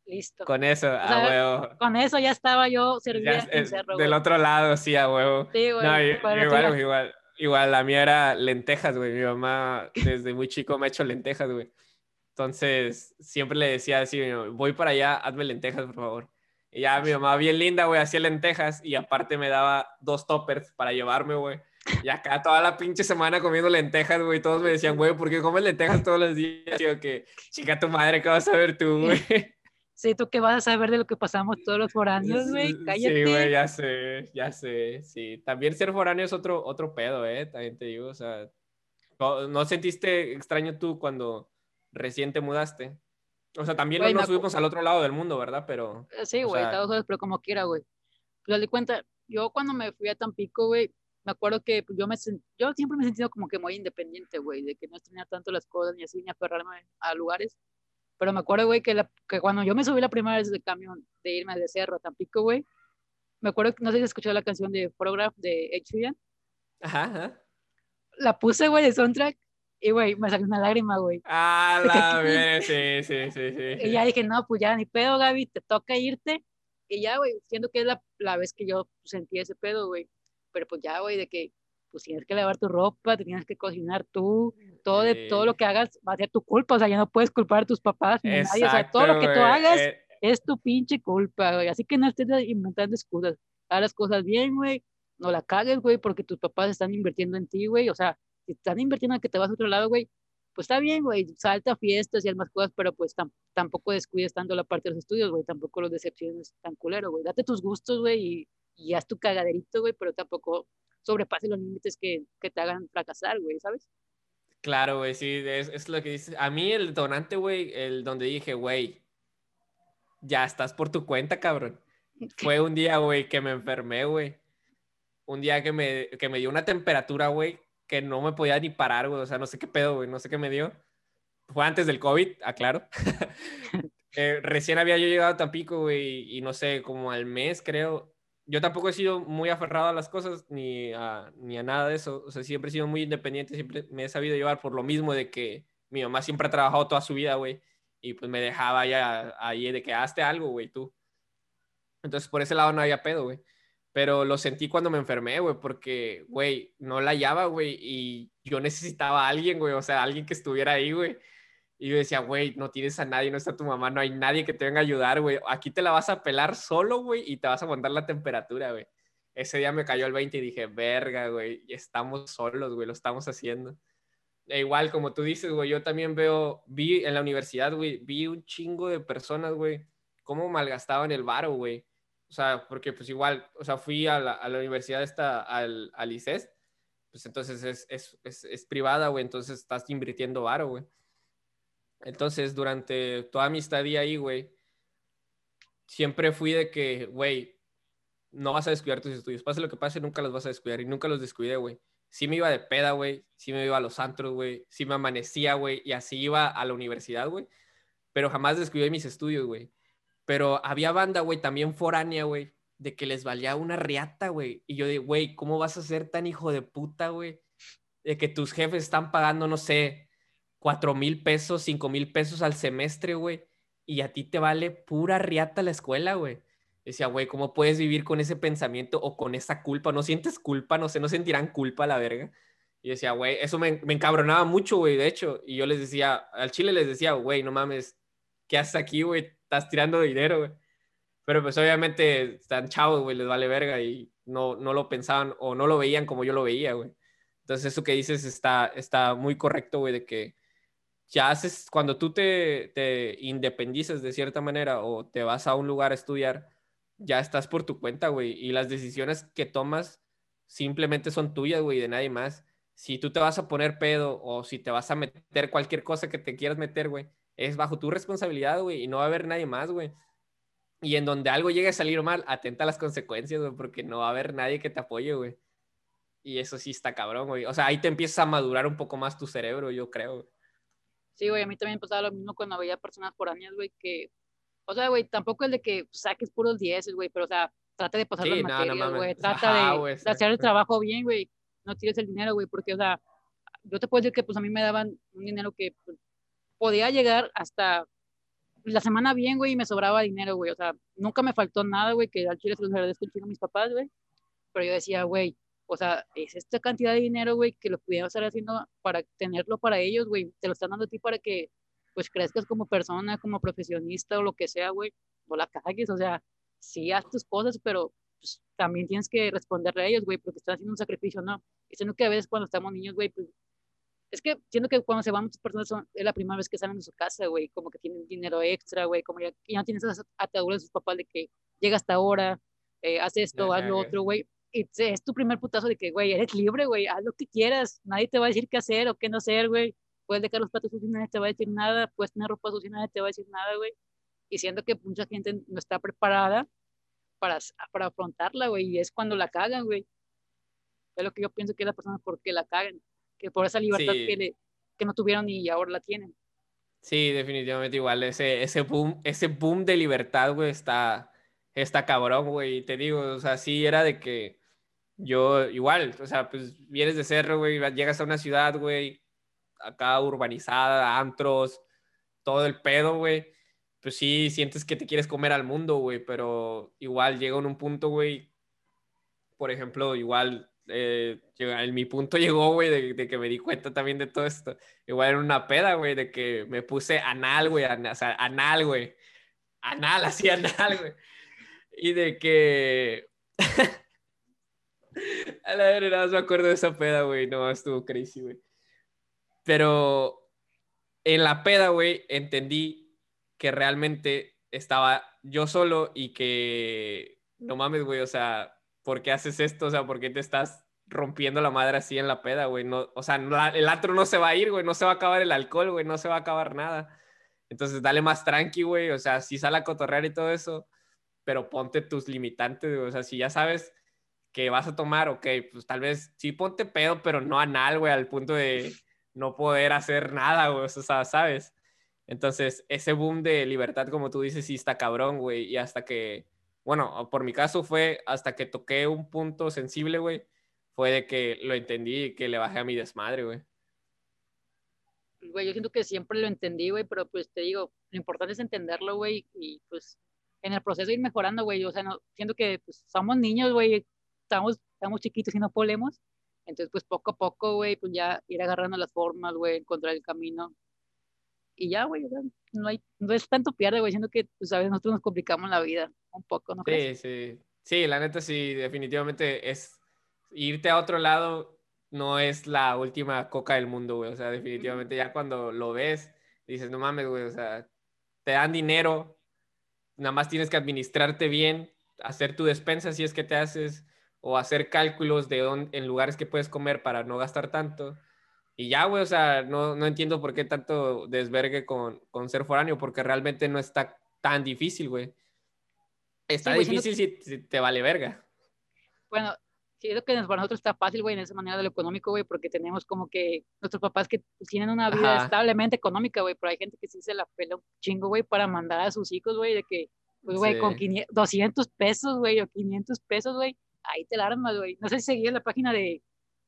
listo.
Con eso, a huevo.
Con eso ya estaba yo servida en cerro,
Del otro lado, sí, a huevo. Sí, güey. No, igual, igual, igual, la mía era lentejas, güey. Mi mamá desde muy chico me ha hecho lentejas, güey. Entonces, siempre le decía así, voy para allá, hazme lentejas, por favor. Y ya mi mamá bien linda, güey, hacía lentejas y aparte me daba dos toppers para llevarme, güey. Y acá toda la pinche semana comiendo lentejas, güey. Todos me decían, güey, ¿por qué comes lentejas todos los días? Y que, chica tu madre, ¿qué vas a ver tú, güey?
Sí, ¿tú qué vas a saber de lo que pasamos todos los foráneos, güey? Cállate.
Sí, güey, ya sé, ya sé, sí. También ser foráneo es otro, otro pedo, ¿eh? También te digo, o sea, ¿no sentiste extraño tú cuando recién te mudaste? O sea, también nos subimos al otro lado del mundo, ¿verdad? Pero.
Eh, sí, güey, pero como quiera, güey. Pues di cuenta, yo cuando me fui a Tampico, güey, me acuerdo que pues, yo me yo siempre me he sentido como que muy independiente, güey, de que no tenía tanto las cosas ni así, ni aferrarme a lugares. Pero me acuerdo, güey, que, que cuando yo me subí la primera vez del camión de irme de Cerro a Tampico, güey, me acuerdo que no sé si escuchado la canción de Photograph de Ed
Ajá, ajá.
La puse, güey, de soundtrack y, güey, me salió una lágrima, güey.
Ah, la <laughs> vez, sí, sí, sí, sí.
Y ya dije, no, pues ya ni pedo, Gaby, te toca irte. Y ya, güey, siento que es la, la vez que yo sentí ese pedo, güey. Pero pues ya, güey, de que pues tienes que lavar tu ropa, te tienes que cocinar tú, todo, de, todo lo que hagas va a ser tu culpa, o sea, ya no puedes culpar a tus papás ni a nadie, o sea, todo lo que tú hagas eh. es tu pinche culpa, güey. Así que no estés inventando excusas, haz las cosas bien, güey, no la cagues, güey, porque tus papás están invirtiendo en ti, güey, o sea, si están invirtiendo en que te vas a otro lado, güey, pues está bien, güey, salta a fiestas y más cosas, pero pues tampoco descuides tanto la parte de los estudios, güey, tampoco los decepciones tan culero, güey. Date tus gustos, güey, y, haz tu cagaderito, güey, pero tampoco sobrepase los límites que, que te hagan fracasar, güey, ¿sabes?
Claro, güey, sí, es, lo que dices. A mí el donante, güey, el donde dije, güey, ya estás por tu cuenta, cabrón. Fue un día, güey, que me enfermé, güey. Un día que me, que me dio una temperatura, güey, que no me podía ni parar, güey. O sea, no sé qué pedo, güey. No sé qué me dio. Fue antes del COVID, aclaro. <laughs> eh, recién había yo llegado a Tampico, güey, y no sé, como al mes, creo. Yo tampoco he sido muy aferrado a las cosas ni a, ni a nada de eso. O sea, siempre he sido muy independiente, siempre me he sabido llevar por lo mismo de que mi mamá siempre ha trabajado toda su vida, güey. Y pues me dejaba ya ahí de que hazte algo, güey, tú. Entonces, por ese lado no había pedo, güey pero lo sentí cuando me enfermé, güey, porque, güey, no la hallaba, güey, y yo necesitaba a alguien, güey, o sea, alguien que estuviera ahí, güey. Y yo decía, güey, no tienes a nadie, no está tu mamá, no hay nadie que te venga a ayudar, güey. Aquí te la vas a pelar solo, güey, y te vas a aguantar la temperatura, güey. Ese día me cayó el 20 y dije, verga, güey, estamos solos, güey, lo estamos haciendo. e igual, como tú dices, güey, yo también veo, vi en la universidad, güey, vi un chingo de personas, güey, cómo malgastaban el varo, güey. O sea, porque pues igual, o sea, fui a la, a la universidad esta, al, al ICES, pues entonces es, es, es, es privada, güey, entonces estás invirtiendo varo, güey. Entonces, durante toda mi estadía ahí, güey, siempre fui de que, güey, no vas a descuidar tus estudios. Pase lo que pase, nunca los vas a descuidar. Y nunca los descuidé, güey. Sí me iba de peda, güey. Sí me iba a los antros, güey. Sí me amanecía, güey. Y así iba a la universidad, güey. Pero jamás descuidé mis estudios, güey. Pero había banda, güey, también foránea, güey, de que les valía una riata, güey. Y yo de, güey, ¿cómo vas a ser tan hijo de puta, güey? De que tus jefes están pagando, no sé, cuatro mil pesos, cinco mil pesos al semestre, güey. Y a ti te vale pura riata la escuela, güey. Decía, güey, ¿cómo puedes vivir con ese pensamiento o con esa culpa? ¿No sientes culpa? No sé, ¿no sentirán culpa a la verga? Y decía, güey, eso me, me encabronaba mucho, güey, de hecho. Y yo les decía, al chile les decía, güey, no mames, ¿qué haces aquí, güey? Estás tirando dinero, güey. Pero pues obviamente están chavos, güey, les vale verga y no, no lo pensaban o no lo veían como yo lo veía, güey. Entonces eso que dices está, está muy correcto, güey, de que ya haces, cuando tú te, te independices de cierta manera o te vas a un lugar a estudiar, ya estás por tu cuenta, güey. Y las decisiones que tomas simplemente son tuyas, güey, de nadie más. Si tú te vas a poner pedo o si te vas a meter cualquier cosa que te quieras meter, güey, es bajo tu responsabilidad, güey, y no va a haber nadie más, güey. Y en donde algo llegue a salir mal, atenta a las consecuencias, güey, porque no va a haber nadie que te apoye, güey. Y eso sí está cabrón, güey. O sea, ahí te empiezas a madurar un poco más tu cerebro, yo creo.
Sí, güey, a mí también pasaba lo mismo cuando veía personas foráneas, güey, que, o sea, güey, tampoco es de que saques puros 10, güey, pero, o sea, trata de pasar las materias, güey, <laughs> trata de, de, hacer el trabajo bien, güey, no tires el dinero, güey, porque, o sea, yo te puedo decir que, pues, a mí me daban un dinero que pues, podía llegar hasta la semana bien, güey, y me sobraba dinero, güey, o sea, nunca me faltó nada, güey, que al chile se los agradezco a mis papás, güey, pero yo decía, güey, o sea, es esta cantidad de dinero, güey, que lo pudieran estar haciendo para tenerlo para ellos, güey. Te lo están dando a ti para que, pues, crezcas como persona, como profesionista o lo que sea, güey. No la cagues, o sea, sí haz tus cosas, pero pues, también tienes que responderle a ellos, güey, porque están haciendo un sacrificio, ¿no? Y siendo que a veces cuando estamos niños, güey, pues, es que siento que cuando se van muchas personas son, es la primera vez que salen de su casa, güey, como que tienen dinero extra, güey, como ya, ya no tienes esas ataduras de sus papás de que llega hasta ahora, eh, haz esto, haz lo otro, güey es tu primer putazo de que, güey, eres libre, güey, haz lo que quieras, nadie te va a decir qué hacer o qué no hacer, güey. Puedes dejar los platos sucios, nadie te va a decir nada, puedes tener ropa sucia, nadie te va a decir nada, güey. Y siento que mucha gente no está preparada para, para afrontarla, güey, y es cuando la cagan, güey. Es lo que yo pienso que es la persona por qué la cagan, que por esa libertad que, le, que no tuvieron y ahora la tienen.
Sí, definitivamente igual, ese, ese, boom, ese boom de libertad, güey, está, está cabrón, güey. Te digo, o sea, sí era de que yo igual, o sea, pues vienes de cerro, güey, llegas a una ciudad, güey, acá urbanizada, antros, todo el pedo, güey. Pues sí, sientes que te quieres comer al mundo, güey, pero igual llega en un punto, güey, por ejemplo, igual, eh, en mi punto <laughs> llegó, güey, de, que me di cuenta también de todo esto. Igual en una peda, güey, de que me puse anal, güey, o sea, anal, güey. Anal, así <laughs> anal, güey. Y de que... <laughs> A la verdad, me acuerdo de esa peda, güey. No, estuvo crazy, güey. Pero en la peda, güey, entendí que realmente estaba yo solo y que no mames, güey, o sea, ¿por qué haces esto? O sea, ¿por qué te estás rompiendo la madre así en la peda, güey? No, o sea, el otro no se va a ir, güey, no se va a acabar el alcohol, güey, no se va a acabar nada. Entonces, dale más tranqui, güey, o sea, sí sale a cotorrear y todo eso, pero ponte tus limitantes, güey, o sea, si ya sabes que vas a tomar, ok, pues tal vez sí ponte pedo, pero no anal, güey, al punto de no poder hacer nada, güey, o sea, ¿sabes? Entonces, ese boom de libertad, como tú dices, sí está cabrón, güey, y hasta que, bueno, por mi caso fue hasta que toqué un punto sensible, güey, fue de que lo entendí y que le bajé a mi desmadre, güey.
Güey, yo siento que siempre lo entendí, güey, pero pues te digo, lo importante es entenderlo, güey, y pues en el proceso ir mejorando, güey, o sea, no, siento que pues, somos niños, güey, estamos, estamos chiquitos y no podemos. Entonces, pues poco a poco, güey, pues ya ir agarrando las formas, güey, encontrar el camino. Y ya, güey, no, hay, no es tanto pierde, güey, siendo que, pues, sabes, nosotros nos complicamos la vida un poco, ¿no?
Sí, sí. Sí, la neta sí, definitivamente es irte a otro lado no es la última coca del mundo, güey. O sea, definitivamente ya cuando lo ves, dices, no mames, güey, o sea, te dan dinero, nada más tienes que administrarte bien, hacer tu despensa si es que te haces, o hacer cálculos de dónde, en lugares que puedes comer para no gastar tanto. Y ya, güey, o sea, no, no entiendo por qué tanto desvergue con, con ser foráneo, porque realmente no está tan difícil, güey. Está difícil si, si, te vale verga.
Bueno, siento que para nosotros está fácil, güey, en esa manera de lo económico, güey, porque tenemos como que nuestros papás que tienen una vida establemente económica, güey, pero hay gente que sí se la pela un chingo, güey, para mandar a sus hijos, güey, de que, pues, güey, con 500, 200 pesos, güey, o 500 pesos, güey, ahí te la armas, güey. No sé si seguías la página de,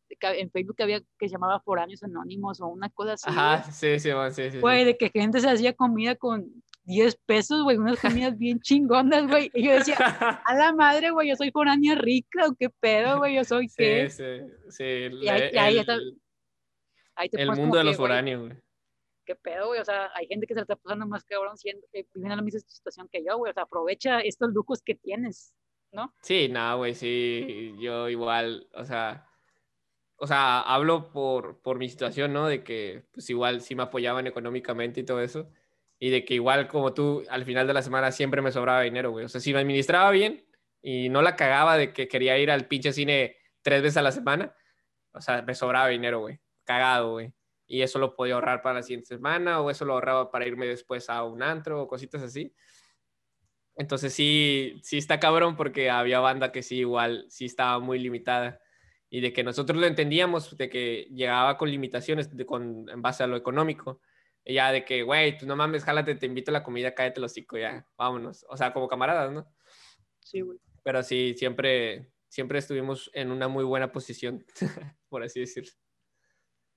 en Facebook que había que se llamaba Foráneos Anónimos o una cosa así.
Ajá, sí, sí, sí, sí.
Güey, de que gente se hacía comida con 10 pesos, güey, unas comidas bien <laughs> chingonas, güey. Y yo decía, a la madre, güey, yo soy foránea rica, o qué pedo, güey, yo soy qué.
Sí, sí, sí. Y ahí, el, ahí, está, ahí te el mundo de los foráneos, güey.
¿Qué pedo, güey? O sea, hay gente que se la está pasando más cabrón siendo, eh, viviendo la misma situación que yo, güey. O sea, aprovecha estos lujos que tienes, ¿no?
Sí, no, güey, sí. Yo igual, o sea, o sea, hablo por, por mi situación, ¿no? De que, pues igual sí me apoyaban económicamente y todo eso y de que igual como tú, al final de la semana siempre me sobraba dinero, güey. O sea, si me administraba bien y no la cagaba de que quería ir al pinche cine tres veces a la semana, o sea, me sobraba dinero, güey. Cagado, güey. Y eso lo podía ahorrar para la siguiente semana o eso lo ahorraba para irme después a un antro o cositas así. Entonces sí, sí está cabrón porque había banda que sí, igual, sí estaba muy limitada y de que nosotros lo entendíamos, de que llegaba con limitaciones de, con, en base a lo económico y ya de que, güey, tú no mames, jálate, te invito a la comida, cállate los hocico, ya, vámonos. O sea, como camaradas, ¿no?
Sí, güey.
Pero sí, siempre, siempre estuvimos en una muy buena posición, <laughs> por así decirlo.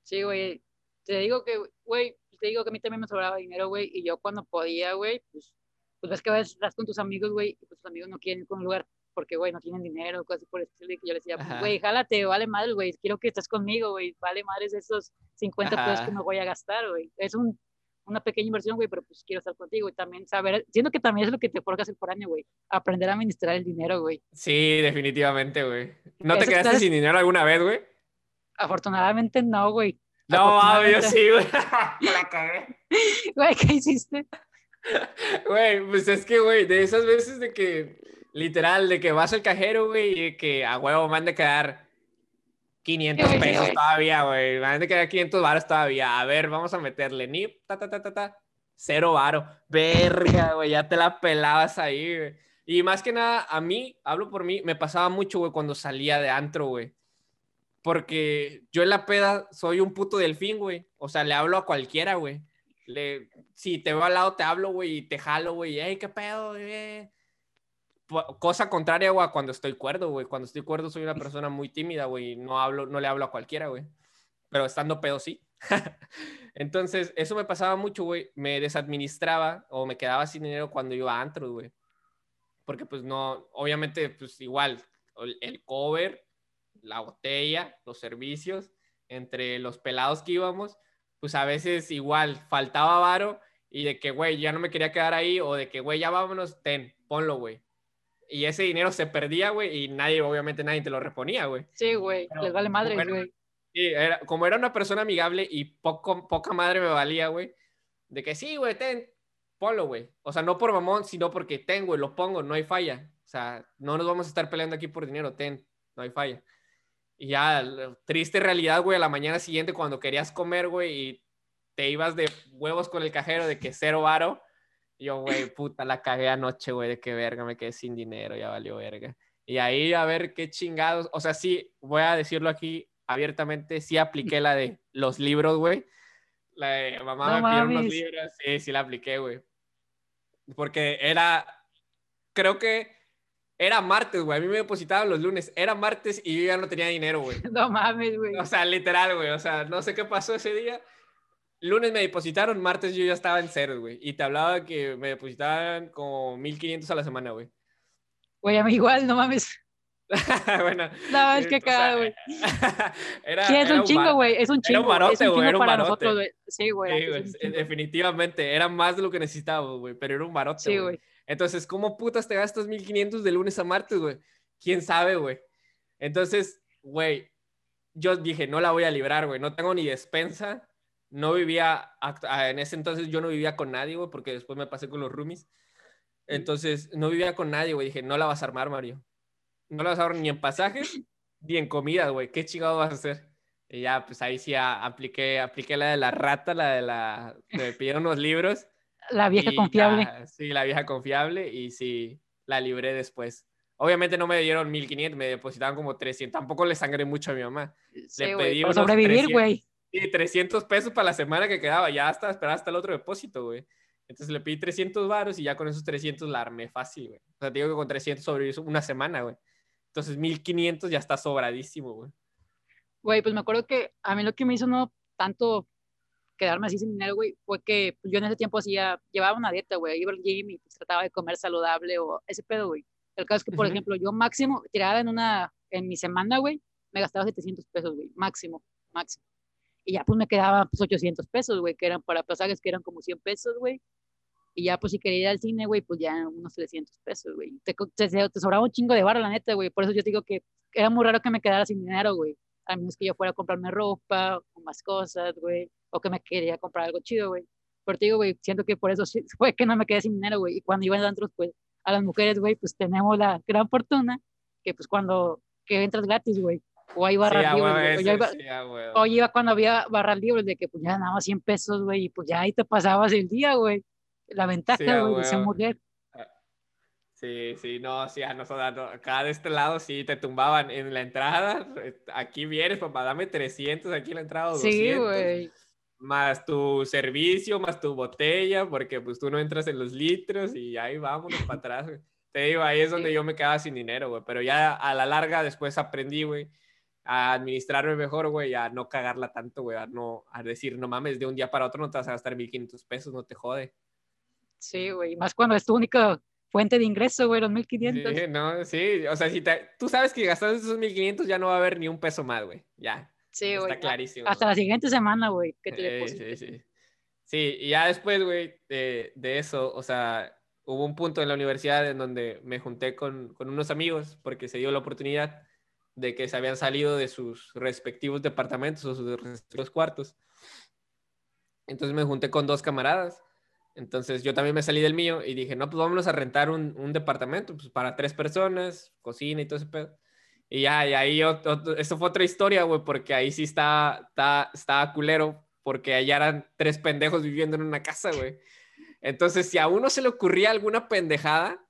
Sí, güey. Te digo que, güey, te digo que a mí también me sobraba dinero, güey, y yo cuando podía, güey, pues, pues ves que a veces estás con tus amigos, güey, y pues tus amigos no quieren ir con un lugar porque, güey, no tienen dinero, cosas por el estilo, y que yo les decía, pues, güey, jálate, vale madre, güey, quiero que estés conmigo, güey, vale madres esos 50 pesos que me voy a gastar, güey. Es un, una pequeña inversión, güey, pero pues quiero estar contigo y también saber, siento que también es lo que te forjas el por año, güey, aprender a administrar el dinero, güey.
Sí, definitivamente, güey. ¿No te quedaste sin dinero alguna vez, güey?
Afortunadamente no, güey.
No, yo sí, güey. <laughs> <laughs> la cagué.
Güey, ¿qué hiciste? <laughs>
Güey, pues es que, güey, de esas veces de que Literal, de que vas al cajero, güey, y que a huevo me han de quedar 500 pesos todavía, güey. Me han de quedar 500 varos todavía. A ver, vamos a meterle ni ta, ta, ta, ta, ta. Cero varo. Verga, güey, ya te la pelabas ahí, güey. Y más que nada, a mí, hablo por mí, me pasaba mucho, güey, cuando salía de antro, güey. Porque yo en la peda soy un puto delfín, güey. O sea, le hablo a cualquiera, güey. Le, si te veo al lado, te hablo, güey, y te jalo, güey. Ey, qué pedo, güey cosa contraria, güey, cuando estoy cuerdo, güey. Cuando estoy cuerdo soy una persona muy tímida, güey. No, hablo, no le hablo a cualquiera, güey. Pero estando pedo, sí. <laughs> Entonces, eso me pasaba mucho, güey. Me desadministraba o me quedaba sin dinero cuando iba a antro, güey. Porque, pues, no, obviamente, pues, igual, el cover, la botella, los servicios, entre los pelados que íbamos, pues, a veces igual faltaba varo y de que, güey, ya no me quería quedar ahí o de que, güey, ya vámonos, ten, ponlo, güey y ese dinero se perdía, güey, y nadie, obviamente nadie te lo reponía, güey.
Sí, güey, les vale madre, güey.
Sí, era, como era una persona amigable y poco, poca madre me valía, güey, de que sí, güey, ten, ponlo, güey. O sea, no por mamón, sino porque ten, güey, lo pongo, no hay falla. O sea, no nos vamos a estar peleando aquí por dinero, ten, no hay falla. Y ya, triste realidad, güey, a la mañana siguiente cuando querías comer, güey, y te ibas de huevos con el cajero de que cero varo, yo, güey, <laughs> puta, la cagué anoche, güey, de qué verga, me quedé sin dinero, ya valió verga. Y ahí a ver qué chingados, o sea, sí, voy a decirlo aquí abiertamente, sí apliqué la de los libros, güey. La de mamá me pidió unos libros, sí, sí la apliqué, güey. Porque era, creo que era martes, güey. A mí me depositaban los lunes. Era martes y yo ya no tenía dinero, güey. <laughs>
No mames, güey.
O sea, literal, güey. O sea, no sé qué pasó ese día lunes me depositaron, martes yo ya estaba en cero, güey. Y te hablaba que me depositaban como 1500 a la semana, güey.
Güey, a mí igual, no mames. <laughs>
bueno.
No, es que cagado, güey. <laughs> sí, es un chingo, güey. Es un chingo.
Era un barote, güey. Era un
para nosotros, güey. Sí, güey.
definitivamente. Era más de lo que necesitábamos, güey. Pero era un barote, Sí, güey. Entonces, ¿cómo putas te gastas 1500 de lunes a martes, güey? ¿Quién sabe, güey? Entonces, güey, yo dije, no la voy a librar, güey, no tengo ni despensa, no vivía, en ese entonces yo no vivía con nadie, güey, porque después me pasé con los roomies. Entonces, no vivía con nadie, güey. Dije, no la vas a armar, Mario. No la vas a armar ni en pasajes <laughs> ni en comida, güey. ¿Qué chingado vas a hacer? Y ya, pues ahí sí apliqué, apliqué la de la rata, la de la... Me <laughs> pidieron unos libros.
La vieja confiable.
sí, la vieja confiable y sí, la libré después. Obviamente no me dieron 1500, me depositaban como 300. Tampoco le sangré mucho a mi mamá.
le pedí sobrevivir, güey.
Sí, 300 pesos para la semana que quedaba. Ya hasta esperaba hasta el otro depósito, güey. Entonces le pedí 300 varos y ya con esos 300 la armé fácil, güey. O sea, te digo que con 300 sobreviví una semana, güey. Entonces 1500 ya está sobradísimo, güey.
Güey, pues me acuerdo que a mí lo que me hizo no tanto quedarme así sin dinero, güey, fue que yo en ese tiempo hacía, llevaba una dieta, güey, iba al gym y pues, trataba de comer saludable o ese pedo, güey. El caso es que, por ejemplo, yo máximo, tirada en una, en mi semana, güey, me gastaba 700 pesos, güey, máximo, máximo. Y ya pues me quedaba pues 800 pesos, güey, que eran para pasajes que eran como 100 pesos, güey. Y ya pues si quería ir al cine, güey, pues ya unos 300 pesos, güey. Te, te, sobraba un chingo de barra, la neta, güey. Por eso yo digo que era muy raro que me quedara sin dinero, güey. A menos que yo fuera a comprarme ropa o más cosas, güey. O que me quería comprar algo chido, güey. Pero te digo, güey, siento que por eso <laughs> fue que no me quedé sin dinero, güey. Y cuando iba en antros, pues a las mujeres, güey, pues tenemos la gran fortuna que pues cuando que entras gratis, güey, o hay barras libres. o, iba, cuando había barras libres de que pues ya nada más 100 pesos, güey, y pues ya ahí te pasabas el día, güey. La ventaja, güey, de ser mujer.
Ah, sí, sí, no, sí, a nosotros, acá de este lado sí te tumbaban en la entrada. Aquí vienes, papá, dame 300 aquí en la entrada. 200, sí, güey. Más tu servicio, más tu botella, porque pues tú no entras en los litros y ahí vámonos para atrás, Te digo, ahí es donde yo me quedaba sin dinero, güey. Pero ya a la larga después aprendí, güey a administrarme mejor, güey, a no cagarla tanto, güey, a no, a decir, no mames, de un día para otro no te vas a gastar 1500 pesos, no te jode.
Sí, güey, más cuando es tu única fuente de ingreso, güey, los 1500.
Sí, no, sí, o sea, si te, tú sabes que gastando esos 1500 ya no va a haber ni un peso más, güey, ya.
Sí, güey. Está clarísimo. Hasta la siguiente semana, güey, que te
sí, sí, sí. Sí, y ya después, güey, de, de, eso, o sea, hubo un punto en la universidad en donde me junté con, con unos amigos porque se dio la oportunidad de que se habían salido de sus respectivos departamentos o sus respectivos cuartos. Entonces me junté con dos camaradas. Entonces yo también me salí del mío y dije, no, pues vámonos a rentar un, departamento pues, para tres personas, cocina y todo ese pedo. Y ya, y ahí esto fue otra historia, güey, porque ahí sí está, está, estaba culero, porque allá eran tres pendejos viviendo en una casa, güey. Entonces, si a uno se le ocurría alguna pendejada,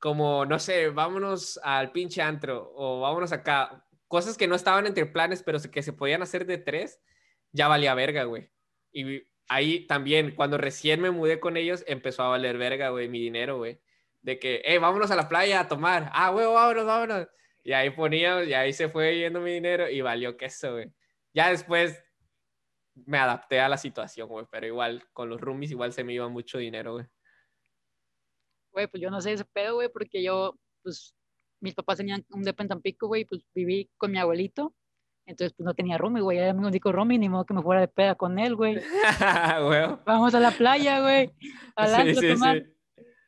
como, no sé, vámonos al pinche antro o vámonos acá. Cosas que no estaban entre planes, pero que se podían hacer de tres, ya valía verga, güey. Y ahí también, cuando recién me mudé con ellos, empezó a valer verga, güey, mi dinero, güey. De que, hey, vámonos a la playa a tomar. Ah, güey, vámonos, vámonos. Y ahí ponía, y ahí se fue yendo mi dinero y valió queso, güey. Ya después me adapté a la situación, güey, pero igual, con los roomies igual se me iba mucho dinero, güey
güey, pues yo no sé ese pedo, güey, porque yo, pues, mis papás tenían un depa en Tampico, güey, pues viví con mi abuelito, entonces pues no tenía roomie, güey, era mi único roomie, ni modo que me fuera de peda con él, güey. <laughs> Vamos a la playa, güey, a <laughs> sí.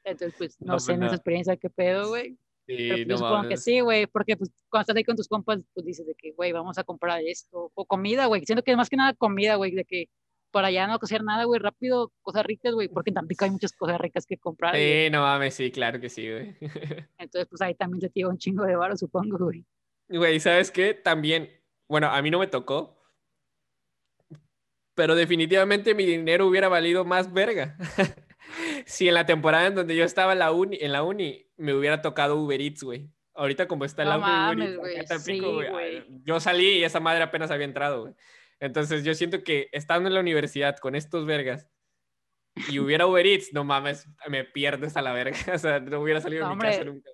Entonces, pues, no, sé pues, en esa experiencia qué pedo, güey. Sí, Pero, pues, no supongo que sí, güey, porque pues cuando estás ahí con tus compas, pues dices de que, güey, vamos a comprar esto, o comida, güey, siento que es más que nada comida, güey, de que para allá no coser nada, güey, rápido, cosas ricas, güey, porque en Tampico hay muchas cosas ricas que comprar.
Sí, no mames, sí, claro que sí, güey. <laughs>
Entonces, pues ahí también te tiro un chingo de varo, supongo, güey.
Güey, ¿sabes qué? También, bueno, a mí no me tocó, pero definitivamente mi dinero hubiera valido más verga. <laughs> si en la temporada en donde yo estaba en la uni, en la uni me hubiera tocado Uber Eats, güey. Ahorita como está el
no mames, güey. Sí, güey.
Yo salí y esa madre apenas había entrado, güey. Entonces yo siento que estando en la universidad con estos vergas y hubiera Uber Eats, no mames, me pierdes a la verga. <laughs> O sea, no hubiera salido de mi casa nunca.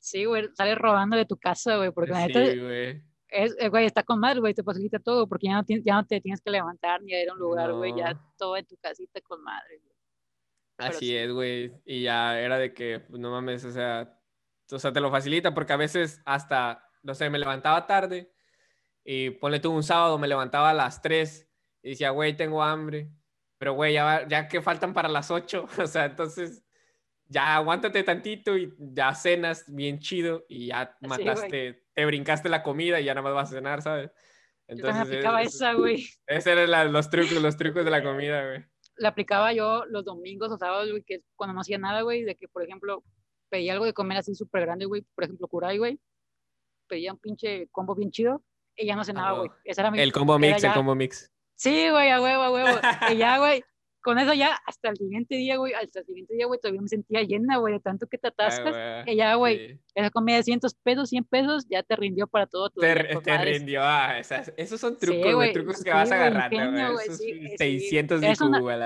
Sí, güey, sales robando de tu casa, güey, porque la sí, güey. Es, eh, güey, está con madre, güey, te facilita todo, porque ya no, ya no te tienes que levantar ni a ir a un lugar, güey, ya todo en tu casita con madre, güey.
Así es, güey, y ya era de que, pues, no mames, o sea, o sea, te lo facilita, porque a veces hasta, no sé, me levantaba tarde, y ponle tú un sábado, me levantaba a las 3 y decía, güey, tengo hambre. Pero, güey, ya, ya que faltan para las 8. <laughs> o sea, entonces ya aguántate tantito y ya cenas bien chido y ya mataste, te brincaste la comida y ya nada más vas a cenar, ¿sabes?
Entonces, yo aplicaba esa, güey.
Esos eran los trucos, los trucos de la comida, güey.
La aplicaba yo los domingos o sábados, güey, que cuando no hacía nada, güey, de que, por ejemplo, pedía algo de comer así súper grande, güey, por ejemplo, curay, güey, pedía un pinche combo bien chido y ya no cenaba, güey. Esa era mi...
El combo mix, el combo mix.
Sí, güey, a huevo, a huevo. y ya, güey, con eso ya hasta el siguiente día, güey, hasta el siguiente día, güey, todavía me sentía llena, güey, de tanto que te atascas. que ya, güey, esa comida de 100 pesos, 100 pesos, ya te rindió para todo tu
Te, te rindió, ah, esas, esos son trucos, güey, trucos que vas agarrando, güey. Esos 600 de eso, güey,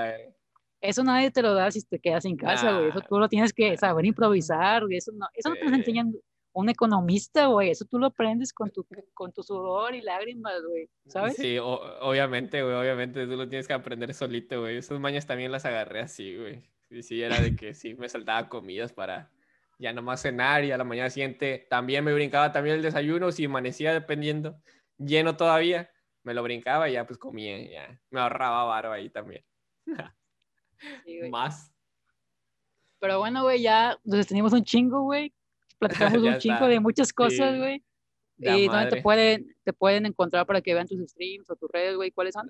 eso nadie te lo da si te quedas en casa, güey. Eso tú lo tienes que saber improvisar, güey. Eso no, eso no te enseñan un economista, güey. Eso tú lo aprendes con tu, con tu sudor y lágrimas, güey. ¿Sabes?
Sí, obviamente, güey. Obviamente tú lo tienes que aprender solito, güey. Esas mañas también las agarré así, güey. Sí, sí, era de que sí, me saltaba comidas para ya nomás cenar y a la mañana siguiente también me brincaba también el desayuno. Si amanecía dependiendo, lleno todavía, me lo brincaba y ya pues comía, ya. Me ahorraba varo ahí también. Sí, <laughs> Más.
Pero bueno, güey, ya nos teníamos un chingo, güey platicamos <laughs> un chingo de muchas cosas, güey. ¿Y dónde te pueden, te pueden encontrar para que vean tus streams o tus redes, güey? ¿Cuáles son?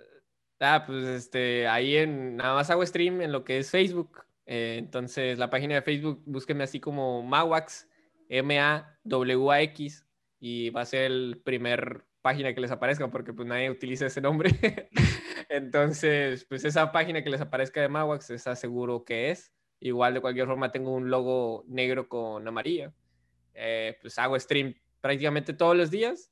Ah, pues este, ahí en, nada más hago stream en lo que es Facebook. Eh, entonces, la página de Facebook, búsquenme así como Mawax, M-A-W-A-X, y va a ser el primer página que les aparezca, porque pues nadie utiliza ese nombre. <laughs> entonces, pues esa página que les aparezca de Mawax, esa seguro que es. Igual, de cualquier forma, tengo un logo negro con amarillo. Eh, pues hago stream prácticamente todos los días.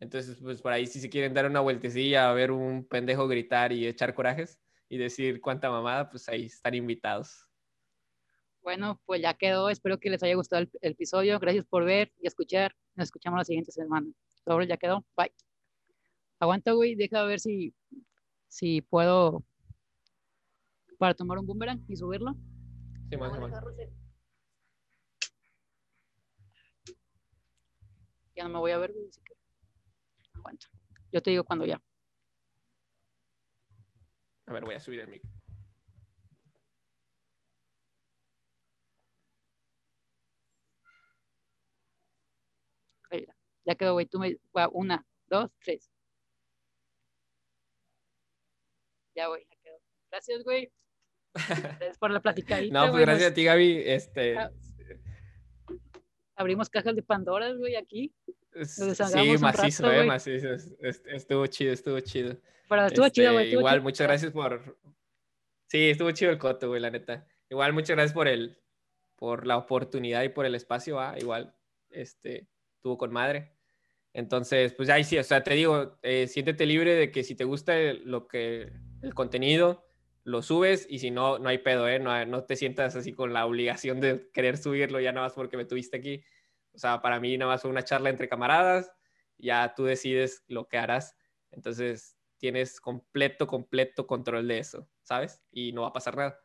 Entonces, pues por ahí si se quieren dar una vueltecilla a ver un pendejo gritar y echar corajes y decir cuánta mamada, pues ahí están invitados.
Bueno, pues ya quedó. Espero que les haya gustado el, episodio. Gracias por ver y escuchar. Nos escuchamos la siguiente semana. Sobre, ya quedó. Bye. Aguanta, güey. Deja ver si, si puedo para tomar un boomerang y subirlo. Sí, más, ya no me voy a ver, así que aguanta. Yo te digo cuando ya.
A ver, voy a subir el mic.
ya. quedó, güey. Tú me. Una, dos, tres. Ya, güey, ya quedó. Gracias, güey. <laughs> Gracias por la platicadita.
no, pues gracias a ti, Gaby. Este. Ah
abrimos cajas de Pandora, güey, aquí.
Sí, macizo, eh, macizo. Estuvo chido, estuvo chido.
Pero estuvo chido, güey.
Este, igual, muchas gracias por... Sí, estuvo chido el coto, güey, la neta. Igual, muchas gracias por el, por la oportunidad y por el espacio, ah, igual, este, estuvo con madre. Entonces, pues ahí sí, o sea, te digo, eh, siéntete libre de que si te gusta lo que, el contenido, lo subes y si no, no hay pedo, ¿eh? No, no te sientas así con la obligación de querer subirlo ya nada más porque me tuviste aquí. O sea, para mí nada más fue una charla entre camaradas, ya tú decides lo que harás. Entonces tienes completo, completo control de eso, ¿sabes? Y no va a pasar nada.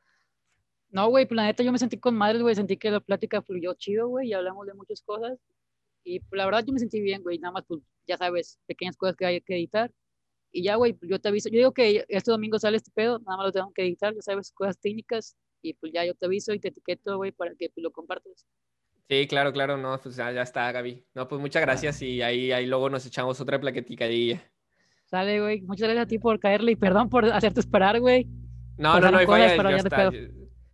No, güey, pues, yo me sentí con madres, güey, sentí que la plática fluyó chido, güey, y hablamos de muchas cosas. Y pues, la verdad yo me sentí bien, güey, nada más, pues, ya sabes, pequeñas cosas que hay que editar y ya, güey, yo te aviso. Yo digo que este domingo sale este pedo, nada más lo tengo que editar, ya sabes, cosas técnicas. Y pues ya yo te aviso y te etiqueto, güey, para que pues, lo compartas.
Sí, claro, claro, no, pues ya, ya está, Gaby. No, pues muchas gracias y ahí, ahí luego nos echamos otra plaqueticadilla.
Sale, güey. Muchas gracias a ti por caerle y perdón por hacerte esperar, güey.
No, no, no, no cosas, yo, está, yo,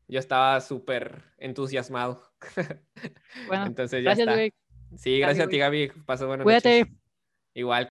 yo, estaba súper entusiasmado. <laughs> Bueno, Entonces ya gracias, está. Güey. Sí, gracias, a ti, Gaby. Paso buenas
Cuídate.
Igual.